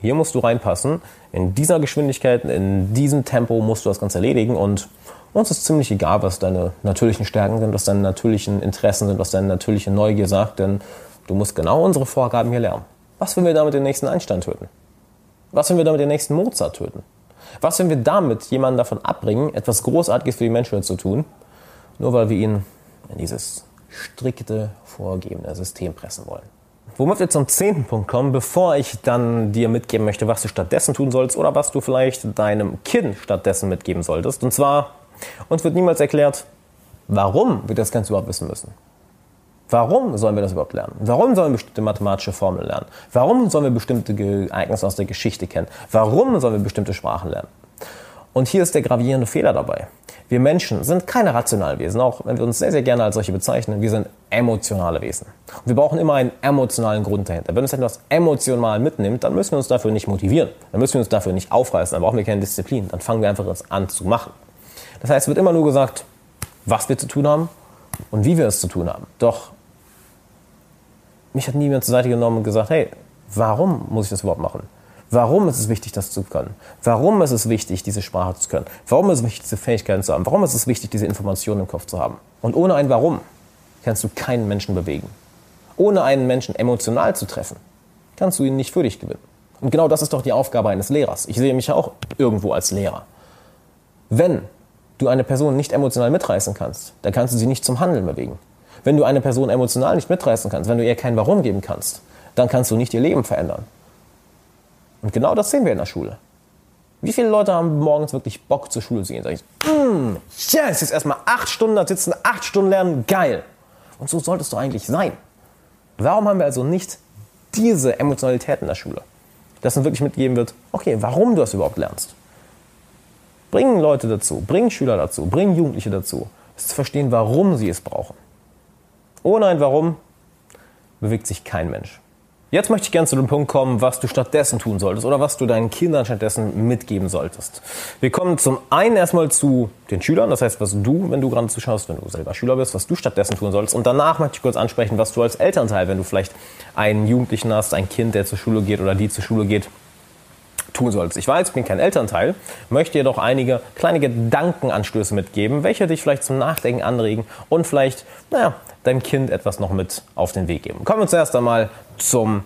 hier musst du reinpassen, in dieser Geschwindigkeit, in diesem Tempo musst du das Ganze erledigen und uns ist ziemlich egal, was deine natürlichen Stärken sind, was deine natürlichen Interessen sind, was deine natürliche Neugier sagt, denn du musst genau unsere Vorgaben hier lernen. Was, wenn wir damit den nächsten Einstein töten? Was, wenn wir damit den nächsten Mozart töten? Was, wenn wir damit jemanden davon abbringen, etwas Großartiges für die Menschheit zu tun, nur weil wir ihn in dieses strikte, vorgegebene System pressen wollen? Womit wir zum zehnten Punkt kommen, bevor ich dann dir mitgeben möchte, was du stattdessen tun sollst oder was du vielleicht deinem Kind stattdessen mitgeben solltest. Und zwar, uns wird niemals erklärt, warum wir das Ganze überhaupt wissen müssen. Warum sollen wir das überhaupt lernen? Warum sollen wir bestimmte mathematische Formeln lernen? Warum sollen wir bestimmte Ereignisse aus der Geschichte kennen? Warum sollen wir bestimmte Sprachen lernen? Und hier ist der gravierende Fehler dabei. Wir Menschen sind keine rationalen Wesen, auch wenn wir uns sehr, sehr gerne als solche bezeichnen. Wir sind emotionale Wesen. Und wir brauchen immer einen emotionalen Grund dahinter. Wenn uns etwas emotional mitnimmt, dann müssen wir uns dafür nicht motivieren. Dann müssen wir uns dafür nicht aufreißen. Dann brauchen wir keine Disziplin. Dann fangen wir einfach an zu machen. Das heißt, es wird immer nur gesagt, was wir zu tun haben und wie wir es zu tun haben. Doch mich hat niemand zur Seite genommen und gesagt, hey, warum muss ich das überhaupt machen? Warum ist es wichtig, das zu können? Warum ist es wichtig, diese Sprache zu können? Warum ist es wichtig, diese Fähigkeiten zu haben? Warum ist es wichtig, diese Informationen im Kopf zu haben? Und ohne ein Warum kannst du keinen Menschen bewegen. Ohne einen Menschen emotional zu treffen, kannst du ihn nicht für dich gewinnen. Und genau das ist doch die Aufgabe eines Lehrers. Ich sehe mich ja auch irgendwo als Lehrer. Wenn du eine Person nicht emotional mitreißen kannst, dann kannst du sie nicht zum Handeln bewegen. Wenn du eine Person emotional nicht mitreißen kannst, wenn du ihr kein Warum geben kannst, dann kannst du nicht ihr Leben verändern. Und genau das sehen wir in der Schule. Wie viele Leute haben morgens wirklich Bock zur Schule zu gehen? Sag ich, mm, yes, jetzt erstmal acht Stunden da sitzen, acht Stunden lernen, geil. Und so solltest du eigentlich sein. Warum haben wir also nicht diese Emotionalität in der Schule? Dass uns wirklich mitgegeben wird, okay, warum du das überhaupt lernst. Bringen Leute dazu, bringen Schüler dazu, bringen Jugendliche dazu, zu verstehen, warum sie es brauchen. Ohne ein Warum bewegt sich kein Mensch. Jetzt möchte ich gerne zu dem Punkt kommen, was du stattdessen tun solltest oder was du deinen Kindern stattdessen mitgeben solltest. Wir kommen zum einen erstmal zu den Schülern, das heißt, was du, wenn du gerade zuschaust, wenn du selber Schüler bist, was du stattdessen tun solltest. Und danach möchte ich kurz ansprechen, was du als Elternteil, wenn du vielleicht einen Jugendlichen hast, ein Kind, der zur Schule geht oder die zur Schule geht, tun solltest. Ich weiß, ich bin kein Elternteil, möchte dir doch einige kleine Gedankenanstöße mitgeben, welche dich vielleicht zum Nachdenken anregen und vielleicht, naja, deinem Kind etwas noch mit auf den Weg geben. Kommen wir zuerst einmal zum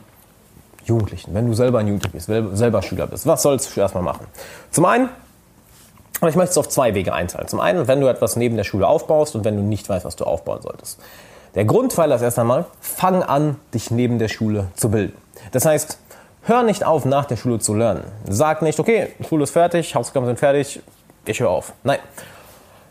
Jugendlichen. Wenn du selber ein Jugendlicher bist, selber Schüler bist, was sollst du erstmal machen? Zum einen, ich möchte es auf zwei Wege einteilen. Zum einen, wenn du etwas neben der Schule aufbaust und wenn du nicht weißt, was du aufbauen solltest. Der Grundpfeiler ist erst einmal, fang an, dich neben der Schule zu bilden. Das heißt, hör nicht auf, nach der Schule zu lernen. Sag nicht, okay, Schule ist fertig, Hausaufgaben sind fertig, ich höre auf. Nein,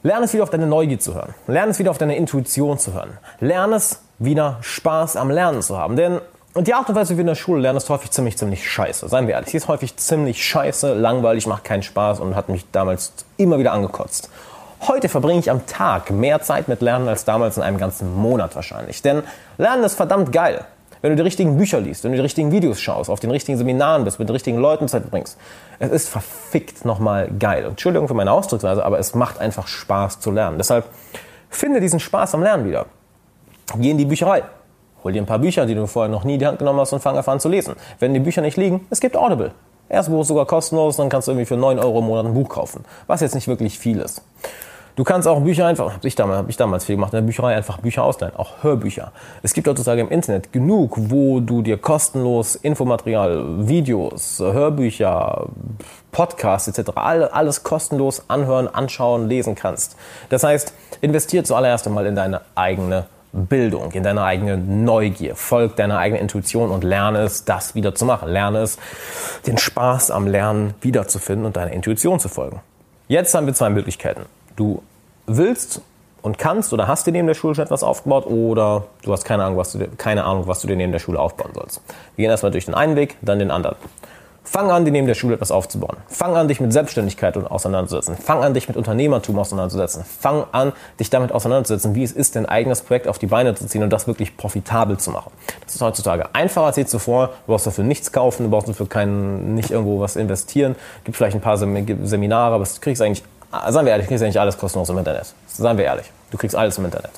Lerne es wieder auf deine Neugier zu hören. Lerne es wieder auf deine Intuition zu hören. Lerne es wieder Spaß am Lernen zu haben. Denn die Art und Weise, wie wir in der Schule lernen, ist häufig ziemlich, ziemlich scheiße. Seien wir ehrlich. Sie ist häufig ziemlich scheiße, langweilig, macht keinen Spaß und hat mich damals immer wieder angekotzt. Heute verbringe ich am Tag mehr Zeit mit Lernen als damals in einem ganzen Monat wahrscheinlich. Denn Lernen ist verdammt geil wenn du die richtigen Bücher liest, wenn du die richtigen Videos schaust, auf den richtigen Seminaren bist, mit den richtigen Leuten Zeit bringst. Es ist verfickt nochmal geil. Entschuldigung für meine Ausdrucksweise, aber es macht einfach Spaß zu lernen. Deshalb finde diesen Spaß am Lernen wieder. Geh in die Bücherei. Hol dir ein paar Bücher, die du vorher noch nie in die Hand genommen hast und fang an zu lesen. Wenn die Bücher nicht liegen, es gibt Audible. Erstbuch ist sogar kostenlos, dann kannst du irgendwie für 9 Euro im Monat ein Buch kaufen. Was jetzt nicht wirklich viel ist. Du kannst auch Bücher einfach, habe ich, damals, hab ich damals viel gemacht, in der Bücherei einfach Bücher ausleihen, auch Hörbücher. Es gibt heutzutage im Internet genug, wo du dir kostenlos Infomaterial, Videos, Hörbücher, Podcasts etc. alles kostenlos anhören, anschauen, lesen kannst. Das heißt, investier zuallererst einmal in deine eigene Bildung, in deine eigene Neugier. Folg deiner eigenen Intuition und lerne es, das wieder zu machen. Lerne es, den Spaß am Lernen wiederzufinden und deiner Intuition zu folgen. Jetzt haben wir zwei Möglichkeiten du willst und kannst oder hast dir neben der Schule schon etwas aufgebaut oder du hast keine Ahnung, was du, keine Ahnung, was du dir neben der Schule aufbauen sollst. Wir gehen erstmal durch den einen Weg, dann den anderen. Fang an, dir neben der Schule etwas aufzubauen. Fang an, dich mit Selbstständigkeit auseinanderzusetzen. Fang an, dich mit Unternehmertum auseinanderzusetzen. Fang an, dich damit auseinanderzusetzen, wie es ist, dein eigenes Projekt auf die Beine zu ziehen und das wirklich profitabel zu machen. Das ist heutzutage einfacher als je zuvor. Du brauchst dafür nichts kaufen, du brauchst dafür kein, nicht irgendwo was investieren. Gibt vielleicht ein paar Seminare, aber du kriegst eigentlich seien wir ehrlich, du kriegst ja nicht alles kostenlos im Internet. Seien wir ehrlich, du kriegst alles im Internet.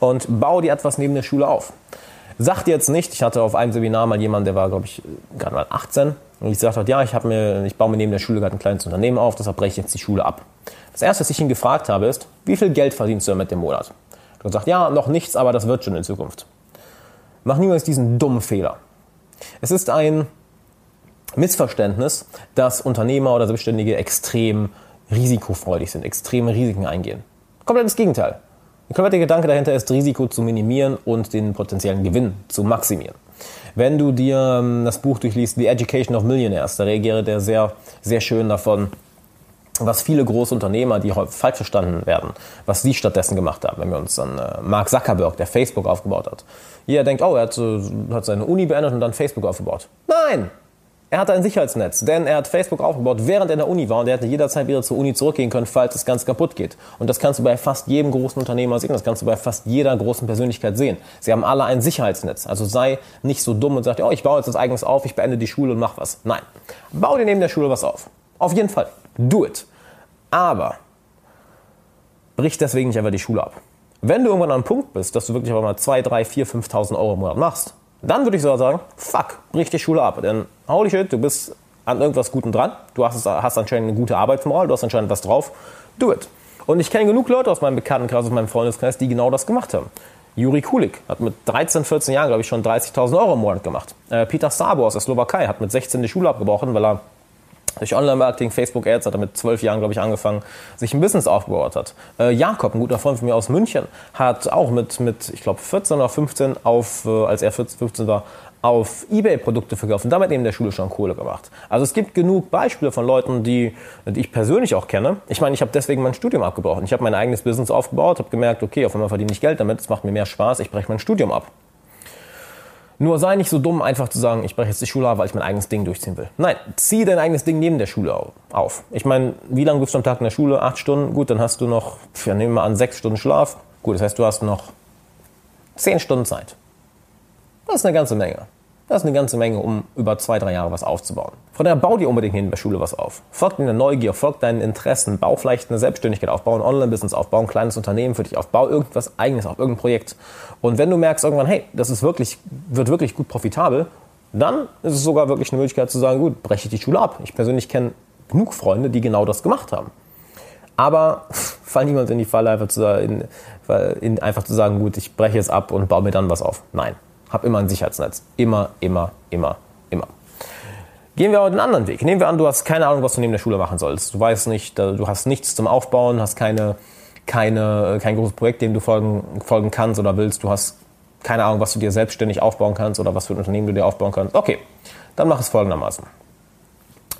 Und bau dir etwas neben der Schule auf. Sagt jetzt nicht, ich hatte auf einem Seminar mal jemanden, der war, glaube ich, gerade mal 18 und ich sagte, ja, ich, mir, ich baue mir neben der Schule gerade ein kleines Unternehmen auf, deshalb breche ich jetzt die Schule ab. Das erste, was ich ihn gefragt habe, ist, wie viel Geld verdienst du damit im Monat? Er sagt, ja, noch nichts, aber das wird schon in Zukunft. Mach niemals diesen dummen Fehler. Es ist ein Missverständnis, dass Unternehmer oder Selbstständige extrem risikofreudig sind, extreme Risiken eingehen. Komplett das Gegenteil. Der komplette Gedanke dahinter ist, Risiko zu minimieren und den potenziellen Gewinn zu maximieren. Wenn du dir ähm, das Buch durchliest, The Education of Millionaires, da reagiert er sehr, sehr schön davon, was viele große Unternehmer, die falsch verstanden werden, was sie stattdessen gemacht haben. Wenn wir uns an äh, Mark Zuckerberg, der Facebook aufgebaut hat. Jeder denkt, oh, er hat, hat seine Uni beendet und dann Facebook aufgebaut. Nein! Er hatte ein Sicherheitsnetz, denn er hat Facebook aufgebaut, während er in der Uni war und er hätte jederzeit wieder zur Uni zurückgehen können, falls das Ganze kaputt geht. Und das kannst du bei fast jedem großen Unternehmer sehen, das kannst du bei fast jeder großen Persönlichkeit sehen. Sie haben alle ein Sicherheitsnetz. Also sei nicht so dumm und sag, oh, ich baue jetzt das eigenes auf, ich beende die Schule und mach was. Nein. Bau dir neben der Schule was auf. Auf jeden Fall. Do it. Aber brich deswegen nicht einfach die Schule ab. Wenn du irgendwann an einem Punkt bist, dass du wirklich aber mal 2, 3, 4, 5.000 Euro im Monat machst, dann würde ich sogar sagen, fuck, brich die Schule ab. Denn holy shit, du bist an irgendwas Gutem dran. Du hast, hast anscheinend eine gute Arbeitsmoral, du hast anscheinend was drauf. Do it. Und ich kenne genug Leute aus meinem Bekanntenkreis, aus meinem Freundeskreis, die genau das gemacht haben. Juri Kulik hat mit 13, 14 Jahren, glaube ich, schon 30.000 Euro im Monat gemacht. Äh, Peter Sabo aus der Slowakei hat mit 16 die Schule abgebrochen, weil er durch Online-Marketing, Facebook-Ads hat er mit zwölf Jahren, glaube ich, angefangen, sich ein Business aufgebaut hat. Äh, Jakob, ein guter Freund von mir aus München, hat auch mit, mit ich glaube, 14 oder 15 auf, äh, als er 14, 15 war, auf Ebay Produkte verkauft und damit neben der Schule schon Kohle gemacht. Also es gibt genug Beispiele von Leuten, die, die ich persönlich auch kenne. Ich meine, ich habe deswegen mein Studium abgebrochen. Ich habe mein eigenes Business aufgebaut, habe gemerkt, okay, auf einmal verdiene ich Geld damit, es macht mir mehr Spaß, ich breche mein Studium ab. Nur sei nicht so dumm, einfach zu sagen, ich breche jetzt die Schule auf, weil ich mein eigenes Ding durchziehen will. Nein, zieh dein eigenes Ding neben der Schule auf. Ich meine, wie lange bist du am Tag in der Schule? Acht Stunden? Gut, dann hast du noch, ja, nehmen wir mal an, sechs Stunden Schlaf. Gut, das heißt, du hast noch zehn Stunden Zeit. Das ist eine ganze Menge. Das ist eine ganze Menge, um über zwei, drei Jahre was aufzubauen. Von daher bau dir unbedingt in der Schule was auf. Folg deiner Neugier, folg deinen Interessen, bau vielleicht eine Selbstständigkeit auf, bau ein Online-Business auf, bau ein kleines Unternehmen für dich auf, bau irgendwas eigenes auf, irgendein Projekt. Und wenn du merkst irgendwann, hey, das ist wirklich, wird wirklich gut profitabel, dann ist es sogar wirklich eine Möglichkeit zu sagen, gut, breche ich die Schule ab. Ich persönlich kenne genug Freunde, die genau das gemacht haben. Aber fall niemand in die Falle, einfach zu, in, in, einfach zu sagen, gut, ich breche jetzt ab und baue mir dann was auf. Nein. Hab immer ein Sicherheitsnetz. Immer, immer, immer, immer. Gehen wir aber den anderen Weg. Nehmen wir an, du hast keine Ahnung, was du neben der Schule machen sollst. Du weißt nicht, du hast nichts zum Aufbauen, hast keine, keine, kein großes Projekt, dem du folgen, folgen kannst oder willst. Du hast keine Ahnung, was du dir selbstständig aufbauen kannst oder was für ein Unternehmen du dir aufbauen kannst. Okay, dann mach es folgendermaßen.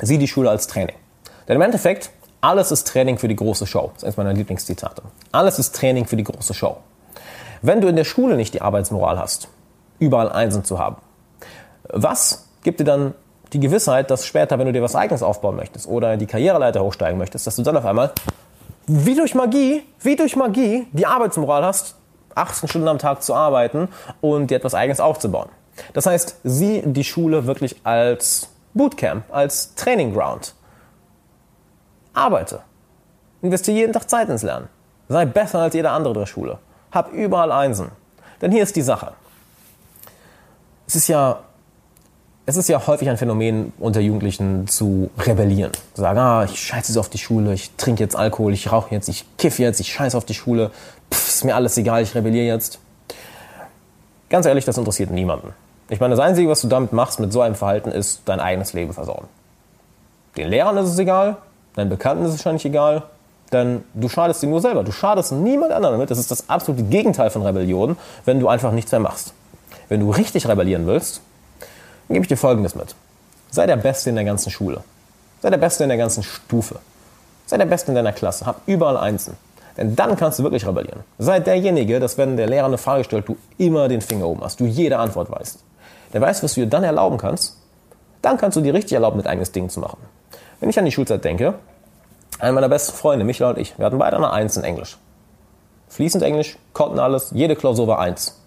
Sieh die Schule als Training. Denn im Endeffekt, alles ist Training für die große Show. Das ist eines meiner Lieblingszitate. Alles ist Training für die große Show. Wenn du in der Schule nicht die Arbeitsmoral hast, überall Einsen zu haben. Was gibt dir dann die Gewissheit, dass später, wenn du dir was Eigenes aufbauen möchtest oder die Karriereleiter hochsteigen möchtest, dass du dann auf einmal wie durch Magie, wie durch Magie die Arbeitsmoral hast, 18 Stunden am Tag zu arbeiten und dir etwas Eigenes aufzubauen. Das heißt, sieh die Schule wirklich als Bootcamp, als Training Ground. Arbeite. Investiere jeden Tag Zeit ins Lernen. Sei besser als jeder andere der Schule. Hab überall Einsen. Denn hier ist die Sache es ist ja, es ist ja häufig ein Phänomen unter Jugendlichen zu rebellieren. Zu sagen, ah, ich scheiße jetzt auf die Schule, ich trinke jetzt Alkohol, ich rauche jetzt, ich kiffe jetzt, ich scheiße auf die Schule, Pff, ist mir alles egal, ich rebelliere jetzt. Ganz ehrlich, das interessiert niemanden. Ich meine, das Einzige, was du damit machst, mit so einem Verhalten, ist dein eigenes Leben versauen. Den Lehrern ist es egal, deinen Bekannten ist es wahrscheinlich egal, denn du schadest dir nur selber. Du schadest niemand anderen damit. Das ist das absolute Gegenteil von Rebellion, wenn du einfach nichts mehr machst. Wenn du richtig rebellieren willst, dann gebe ich dir Folgendes mit. Sei der Beste in der ganzen Schule. Sei der Beste in der ganzen Stufe. Sei der Beste in deiner Klasse. Hab überall Einsen. Denn dann kannst du wirklich rebellieren. Sei derjenige, dass wenn der Lehrer eine Frage stellt, du immer den Finger oben hast, du jede Antwort weißt. Der weiß, was du dir dann erlauben kannst. Dann kannst du dir richtig erlauben, mit eigenes Ding zu machen. Wenn ich an die Schulzeit denke, einer meiner besten Freunde, Michael und ich, wir hatten beide eine Eins in Englisch. Fließend Englisch, konnten alles, jede Klausur war Eins.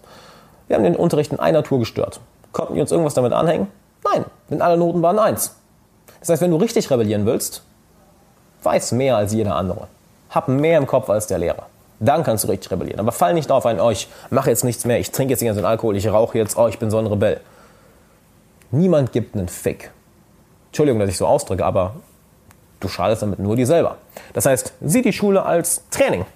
Wir haben den Unterricht in einer Tour gestört. Konnten wir uns irgendwas damit anhängen? Nein, denn alle Noten waren eins. Das heißt, wenn du richtig rebellieren willst, Weiß mehr als jeder andere. Hab mehr im Kopf als der Lehrer. Dann kannst du richtig rebellieren. Aber fall nicht auf ein, oh, ich mache jetzt nichts mehr, ich trinke jetzt den ganzen Alkohol, ich rauche jetzt, oh, ich bin so ein Rebell. Niemand gibt einen Fick. Entschuldigung, dass ich so ausdrücke, aber du schadest damit nur dir selber. Das heißt, sieh die Schule als Training.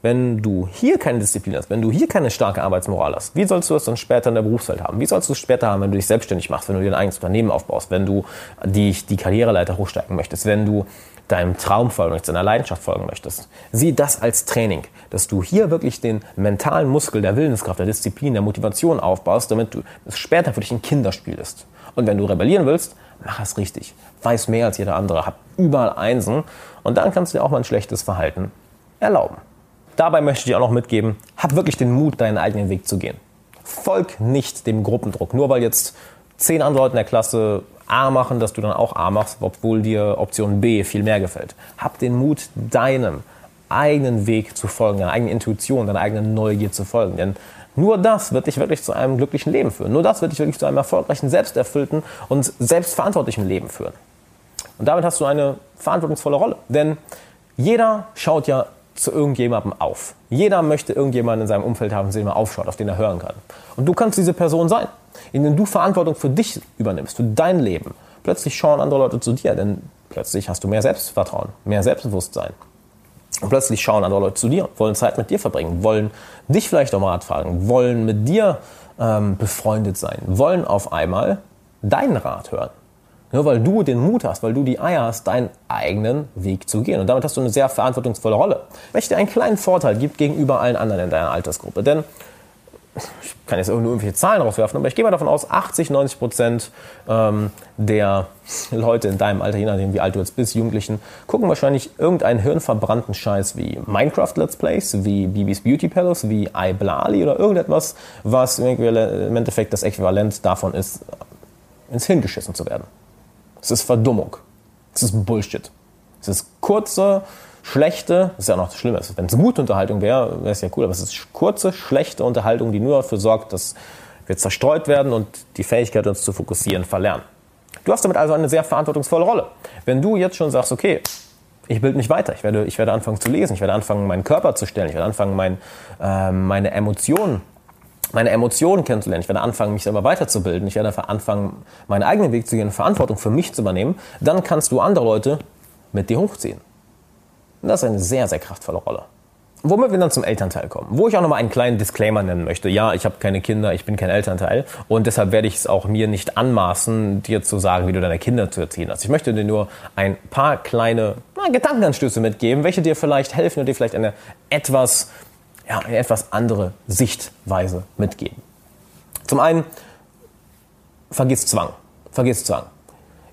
Wenn du hier keine Disziplin hast, wenn du hier keine starke Arbeitsmoral hast, wie sollst du es dann später in der Berufswelt haben? Wie sollst du es später haben, wenn du dich selbstständig machst, wenn du dir ein eigenes Unternehmen aufbaust, wenn du die, die Karriereleiter hochsteigen möchtest, wenn du deinem Traum folgen möchtest, deiner Leidenschaft folgen möchtest. Sieh das als Training, dass du hier wirklich den mentalen Muskel der Willenskraft, der Disziplin, der Motivation aufbaust, damit du es später für dich ein Kinderspiel ist. Und wenn du rebellieren willst, mach es richtig. Weiß mehr als jeder andere, hab überall Einsen und dann kannst du dir auch mal ein schlechtes Verhalten erlauben. Dabei möchte ich dir auch noch mitgeben, hab wirklich den Mut, deinen eigenen Weg zu gehen. Folg nicht dem Gruppendruck. Nur weil jetzt zehn andere Leute in der Klasse A machen, dass du dann auch A machst, obwohl dir Option B viel mehr gefällt. Hab den Mut, deinem eigenen Weg zu folgen, deiner eigenen Intuition, deiner eigenen Neugier zu folgen. Denn nur das wird dich wirklich zu einem glücklichen Leben führen. Nur das wird dich wirklich zu einem erfolgreichen, selbsterfüllten und selbstverantwortlichen Leben führen. Und damit hast du eine verantwortungsvolle Rolle. Denn jeder schaut ja zu irgendjemandem auf. Jeder möchte irgendjemanden in seinem Umfeld haben, zu dem er aufschaut, auf den er hören kann. Und du kannst diese Person sein, indem du Verantwortung für dich übernimmst, für dein Leben. Plötzlich schauen andere Leute zu dir, denn plötzlich hast du mehr Selbstvertrauen, mehr Selbstbewusstsein. Und plötzlich schauen andere Leute zu dir, wollen Zeit mit dir verbringen, wollen dich vielleicht um Rat fragen, wollen mit dir ähm, befreundet sein, wollen auf einmal deinen Rat hören. Nur weil du den Mut hast, weil du die Eier hast, deinen eigenen Weg zu gehen. Und damit hast du eine sehr verantwortungsvolle Rolle. Welche dir einen kleinen Vorteil gibt gegenüber allen anderen in deiner Altersgruppe. Denn ich kann jetzt nur irgendwelche Zahlen rauswerfen, aber ich gehe mal davon aus, 80, 90 Prozent ähm, der Leute in deinem Alter, je nachdem wie alt du jetzt bist, Jugendlichen, gucken wahrscheinlich irgendeinen hirnverbrannten Scheiß wie Minecraft Let's Plays, wie Bibis Beauty Palace, wie iBlali oder irgendetwas, was im Endeffekt das Äquivalent davon ist, ins Hirn geschissen zu werden. Es ist Verdummung. Es ist Bullshit. Es ist kurze, schlechte, das ist ja noch das Schlimme, wenn es gute Unterhaltung wäre, wäre es ja cool, aber es ist kurze, schlechte Unterhaltung, die nur dafür sorgt, dass wir zerstreut werden und die Fähigkeit, uns zu fokussieren, verlernen. Du hast damit also eine sehr verantwortungsvolle Rolle. Wenn du jetzt schon sagst, okay, ich bilde mich weiter, ich werde, ich werde anfangen zu lesen, ich werde anfangen, meinen Körper zu stellen, ich werde anfangen, mein, äh, meine Emotionen meine Emotionen kennenzulernen. Ich werde anfangen, mich selber weiterzubilden. Ich werde anfangen, meinen eigenen Weg zu gehen, Verantwortung für mich zu übernehmen. Dann kannst du andere Leute mit dir hochziehen. Und das ist eine sehr, sehr kraftvolle Rolle. Womit wir dann zum Elternteil kommen, wo ich auch nochmal einen kleinen Disclaimer nennen möchte. Ja, ich habe keine Kinder, ich bin kein Elternteil und deshalb werde ich es auch mir nicht anmaßen, dir zu sagen, wie du deine Kinder zu erziehen hast. Ich möchte dir nur ein paar kleine na, Gedankenanstöße mitgeben, welche dir vielleicht helfen und dir vielleicht eine etwas ja, eine etwas andere Sichtweise mitgeben. Zum einen, vergiss Zwang. Vergiss Zwang.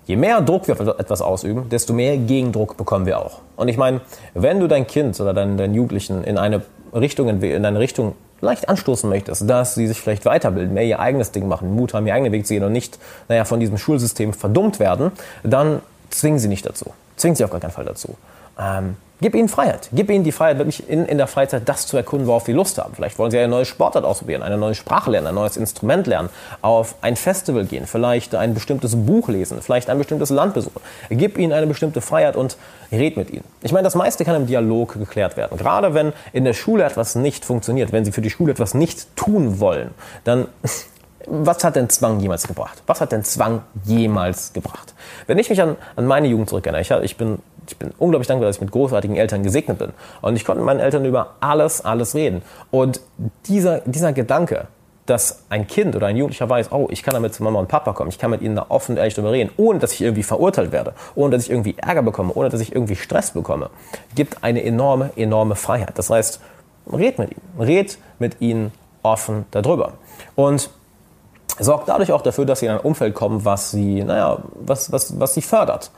Je mehr Druck wir auf etwas ausüben, desto mehr Gegendruck bekommen wir auch. Und ich meine, wenn du dein Kind oder deinen, deinen Jugendlichen in eine Richtung, in eine Richtung leicht anstoßen möchtest, dass sie sich vielleicht weiterbilden, mehr ihr eigenes Ding machen, Mut haben, ihr eigenen Weg zu gehen und nicht, naja, von diesem Schulsystem verdummt werden, dann zwingen sie nicht dazu. Zwingen sie auf gar keinen Fall dazu. Ähm, Gib ihnen Freiheit. Gib ihnen die Freiheit, wirklich in, in der Freizeit das zu erkunden, worauf sie Lust haben. Vielleicht wollen sie eine neue Sportart ausprobieren, eine neue Sprache lernen, ein neues Instrument lernen, auf ein Festival gehen, vielleicht ein bestimmtes Buch lesen, vielleicht ein bestimmtes Land besuchen. Gib ihnen eine bestimmte Freiheit und red mit ihnen. Ich meine, das meiste kann im Dialog geklärt werden. Gerade wenn in der Schule etwas nicht funktioniert, wenn sie für die Schule etwas nicht tun wollen, dann was hat denn Zwang jemals gebracht? Was hat denn Zwang jemals gebracht? Wenn ich mich an, an meine Jugend zurückerinnere, ich, ich bin ich bin unglaublich dankbar, dass ich mit großartigen Eltern gesegnet bin. Und ich konnte mit meinen Eltern über alles, alles reden. Und dieser, dieser Gedanke, dass ein Kind oder ein Jugendlicher weiß, oh, ich kann damit zu Mama und Papa kommen, ich kann mit ihnen da offen und ehrlich darüber reden, ohne dass ich irgendwie verurteilt werde, ohne dass ich irgendwie Ärger bekomme, ohne dass ich irgendwie Stress bekomme, gibt eine enorme, enorme Freiheit. Das heißt, red mit ihnen, red mit ihnen offen darüber. Und sorgt dadurch auch dafür, dass sie in ein Umfeld kommen, was sie, naja, was, was, was sie fördert.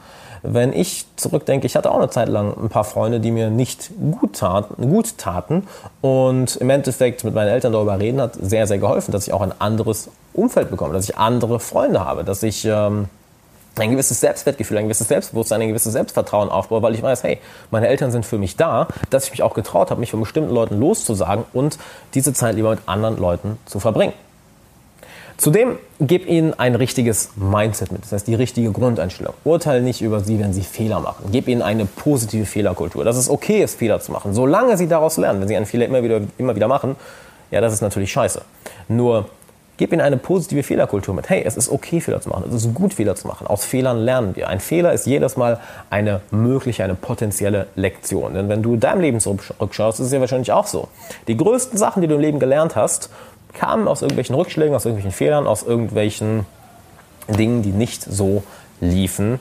Wenn ich zurückdenke, ich hatte auch eine Zeit lang ein paar Freunde, die mir nicht gut taten, gut taten und im Endeffekt mit meinen Eltern darüber reden hat sehr, sehr geholfen, dass ich auch ein anderes Umfeld bekomme, dass ich andere Freunde habe, dass ich ähm, ein gewisses Selbstwertgefühl, ein gewisses Selbstbewusstsein, ein gewisses Selbstvertrauen aufbaue, weil ich weiß, hey, meine Eltern sind für mich da, dass ich mich auch getraut habe, mich von bestimmten Leuten loszusagen und diese Zeit lieber mit anderen Leuten zu verbringen. Zudem gib ihnen ein richtiges Mindset mit, das heißt die richtige Grundeinstellung. Urteile nicht über sie, wenn sie Fehler machen. Gib ihnen eine positive Fehlerkultur, dass es okay ist, Fehler zu machen, solange sie daraus lernen. Wenn sie einen Fehler immer wieder, immer wieder machen, ja, das ist natürlich scheiße. Nur Gib ihnen eine positive Fehlerkultur mit. Hey, es ist okay, Fehler zu machen. Es ist gut, Fehler zu machen. Aus Fehlern lernen wir. Ein Fehler ist jedes Mal eine mögliche, eine potenzielle Lektion. Denn wenn du deinem Leben zurückschaust, ist es ja wahrscheinlich auch so. Die größten Sachen, die du im Leben gelernt hast, kamen aus irgendwelchen Rückschlägen, aus irgendwelchen Fehlern, aus irgendwelchen Dingen, die nicht so liefen,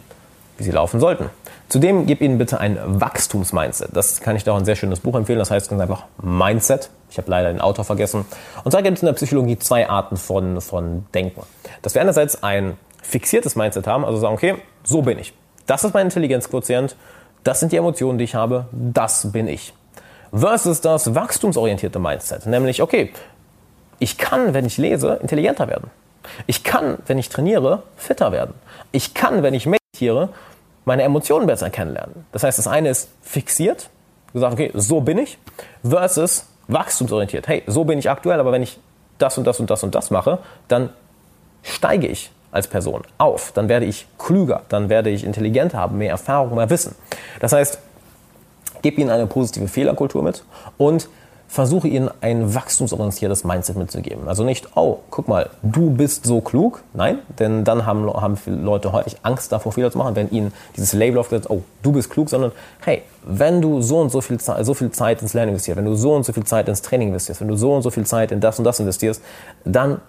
wie sie laufen sollten. Zudem gib ihnen bitte ein Wachstumsmindset. Das kann ich dir auch ein sehr schönes Buch empfehlen. Das heißt ganz einfach Mindset. Ich habe leider den Autor vergessen. Und zwar gibt es in der Psychologie zwei Arten von, von Denken. Dass wir einerseits ein fixiertes Mindset haben, also sagen, okay, so bin ich. Das ist mein Intelligenzquotient. Das sind die Emotionen, die ich habe. Das bin ich. Versus das wachstumsorientierte Mindset. Nämlich, okay, ich kann, wenn ich lese, intelligenter werden. Ich kann, wenn ich trainiere, fitter werden. Ich kann, wenn ich meditiere, meine Emotionen besser kennenlernen. Das heißt, das eine ist fixiert, gesagt, okay, so bin ich, versus wachstumsorientiert. Hey, so bin ich aktuell, aber wenn ich das und das und das und das mache, dann steige ich als Person auf, dann werde ich klüger, dann werde ich intelligenter haben, mehr Erfahrung, mehr Wissen. Das heißt, gib ihnen eine positive Fehlerkultur mit und versuche ihnen ein wachstumsorientiertes Mindset mitzugeben. Also nicht, oh, guck mal, du bist so klug. Nein, denn dann haben, haben viele Leute häufig Angst davor, Fehler zu machen, wenn ihnen dieses Label aufgesetzt, oh, du bist klug, sondern hey, wenn du so und so viel, so viel Zeit ins Lernen investierst, wenn du so und so viel Zeit ins Training investierst, wenn du so und so viel Zeit in das und das investierst, dann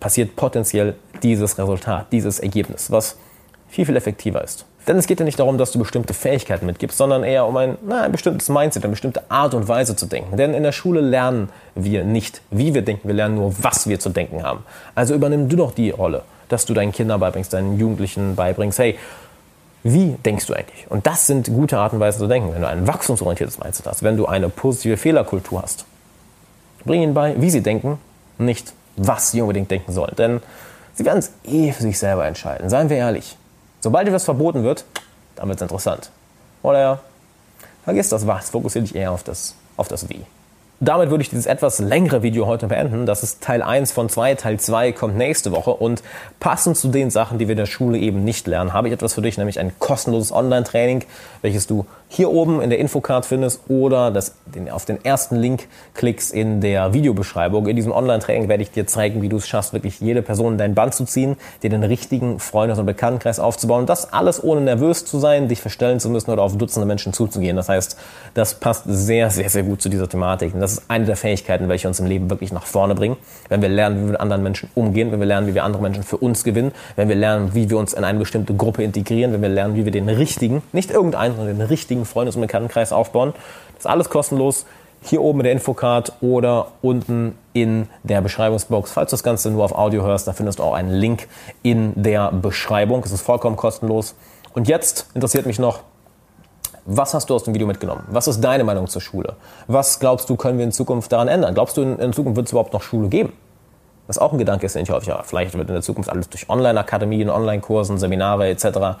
passiert potenziell dieses Resultat, dieses Ergebnis, was viel, viel effektiver ist. Denn es geht ja nicht darum, dass du bestimmte Fähigkeiten mitgibst, sondern eher um ein, na, ein bestimmtes Mindset, eine bestimmte Art und Weise zu denken. Denn in der Schule lernen wir nicht, wie wir denken, wir lernen nur, was wir zu denken haben. Also übernimm du doch die Rolle, dass du deinen Kindern beibringst, deinen Jugendlichen beibringst, hey, wie denkst du eigentlich? Und das sind gute Arten und Weisen zu denken. Wenn du ein wachstumsorientiertes Mindset hast, wenn du eine positive Fehlerkultur hast, bring ihnen bei, wie sie denken, nicht was sie unbedingt denken sollen. Denn sie werden es eh für sich selber entscheiden. Seien wir ehrlich. Sobald dir was verboten wird, dann wird es interessant. Oder vergiss das was, fokussiere dich eher auf das, auf das Wie. Damit würde ich dieses etwas längere Video heute beenden. Das ist Teil 1 von 2. Teil 2 kommt nächste Woche. Und passend zu den Sachen, die wir in der Schule eben nicht lernen, habe ich etwas für dich, nämlich ein kostenloses Online-Training, welches du hier oben in der Infocard findest oder das, den, auf den ersten Link klickst in der Videobeschreibung. In diesem Online-Training werde ich dir zeigen, wie du es schaffst, wirklich jede Person in dein Band zu ziehen, dir den richtigen Freundes- und Bekanntenkreis aufzubauen. Das alles ohne nervös zu sein, dich verstellen zu müssen oder auf Dutzende Menschen zuzugehen. Das heißt, das passt sehr, sehr, sehr gut zu dieser Thematik. Und das ist eine der Fähigkeiten, welche uns im Leben wirklich nach vorne bringen. Wenn wir lernen, wie wir mit anderen Menschen umgehen, wenn wir lernen, wie wir andere Menschen für uns gewinnen, wenn wir lernen, wie wir uns in eine bestimmte Gruppe integrieren, wenn wir lernen, wie wir den richtigen, nicht irgendeinen, sondern den richtigen Freundes- und Bekanntenkreis aufbauen. Das ist alles kostenlos. Hier oben in der Infocard oder unten in der Beschreibungsbox. Falls du das Ganze nur auf Audio hörst, da findest du auch einen Link in der Beschreibung. Es ist vollkommen kostenlos. Und jetzt interessiert mich noch, was hast du aus dem Video mitgenommen? Was ist deine Meinung zur Schule? Was glaubst du, können wir in Zukunft daran ändern? Glaubst du, in, Zukunft wird es überhaupt noch Schule geben? Was auch ein Gedanke ist, den ich häufig habe. Vielleicht wird in der Zukunft alles durch Online-Akademien, Online-Kursen, Seminare etc.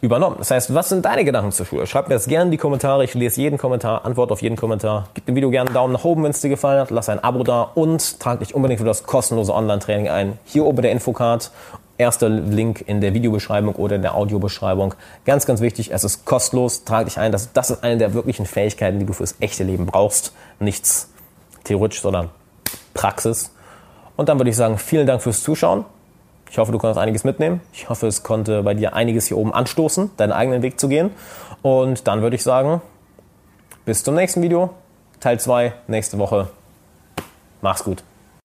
übernommen. Das heißt, was sind deine Gedanken zur Schule? Schreib mir das gerne in die Kommentare. Ich lese jeden Kommentar, antworte auf jeden Kommentar. Gib dem Video gerne einen Daumen nach oben, wenn es dir gefallen hat. Lass ein Abo da und trag dich unbedingt für das kostenlose Online-Training ein. Hier oben der Infocard Erster Link in der Videobeschreibung oder in der Audiobeschreibung. Ganz, ganz wichtig, es ist kostenlos. Trag dich ein. Das, das ist eine der wirklichen Fähigkeiten, die du fürs echte Leben brauchst. Nichts theoretisch, sondern Praxis. Und dann würde ich sagen, vielen Dank fürs Zuschauen. Ich hoffe, du konntest einiges mitnehmen. Ich hoffe, es konnte bei dir einiges hier oben anstoßen, deinen eigenen Weg zu gehen. Und dann würde ich sagen, bis zum nächsten Video. Teil 2 nächste Woche. Mach's gut.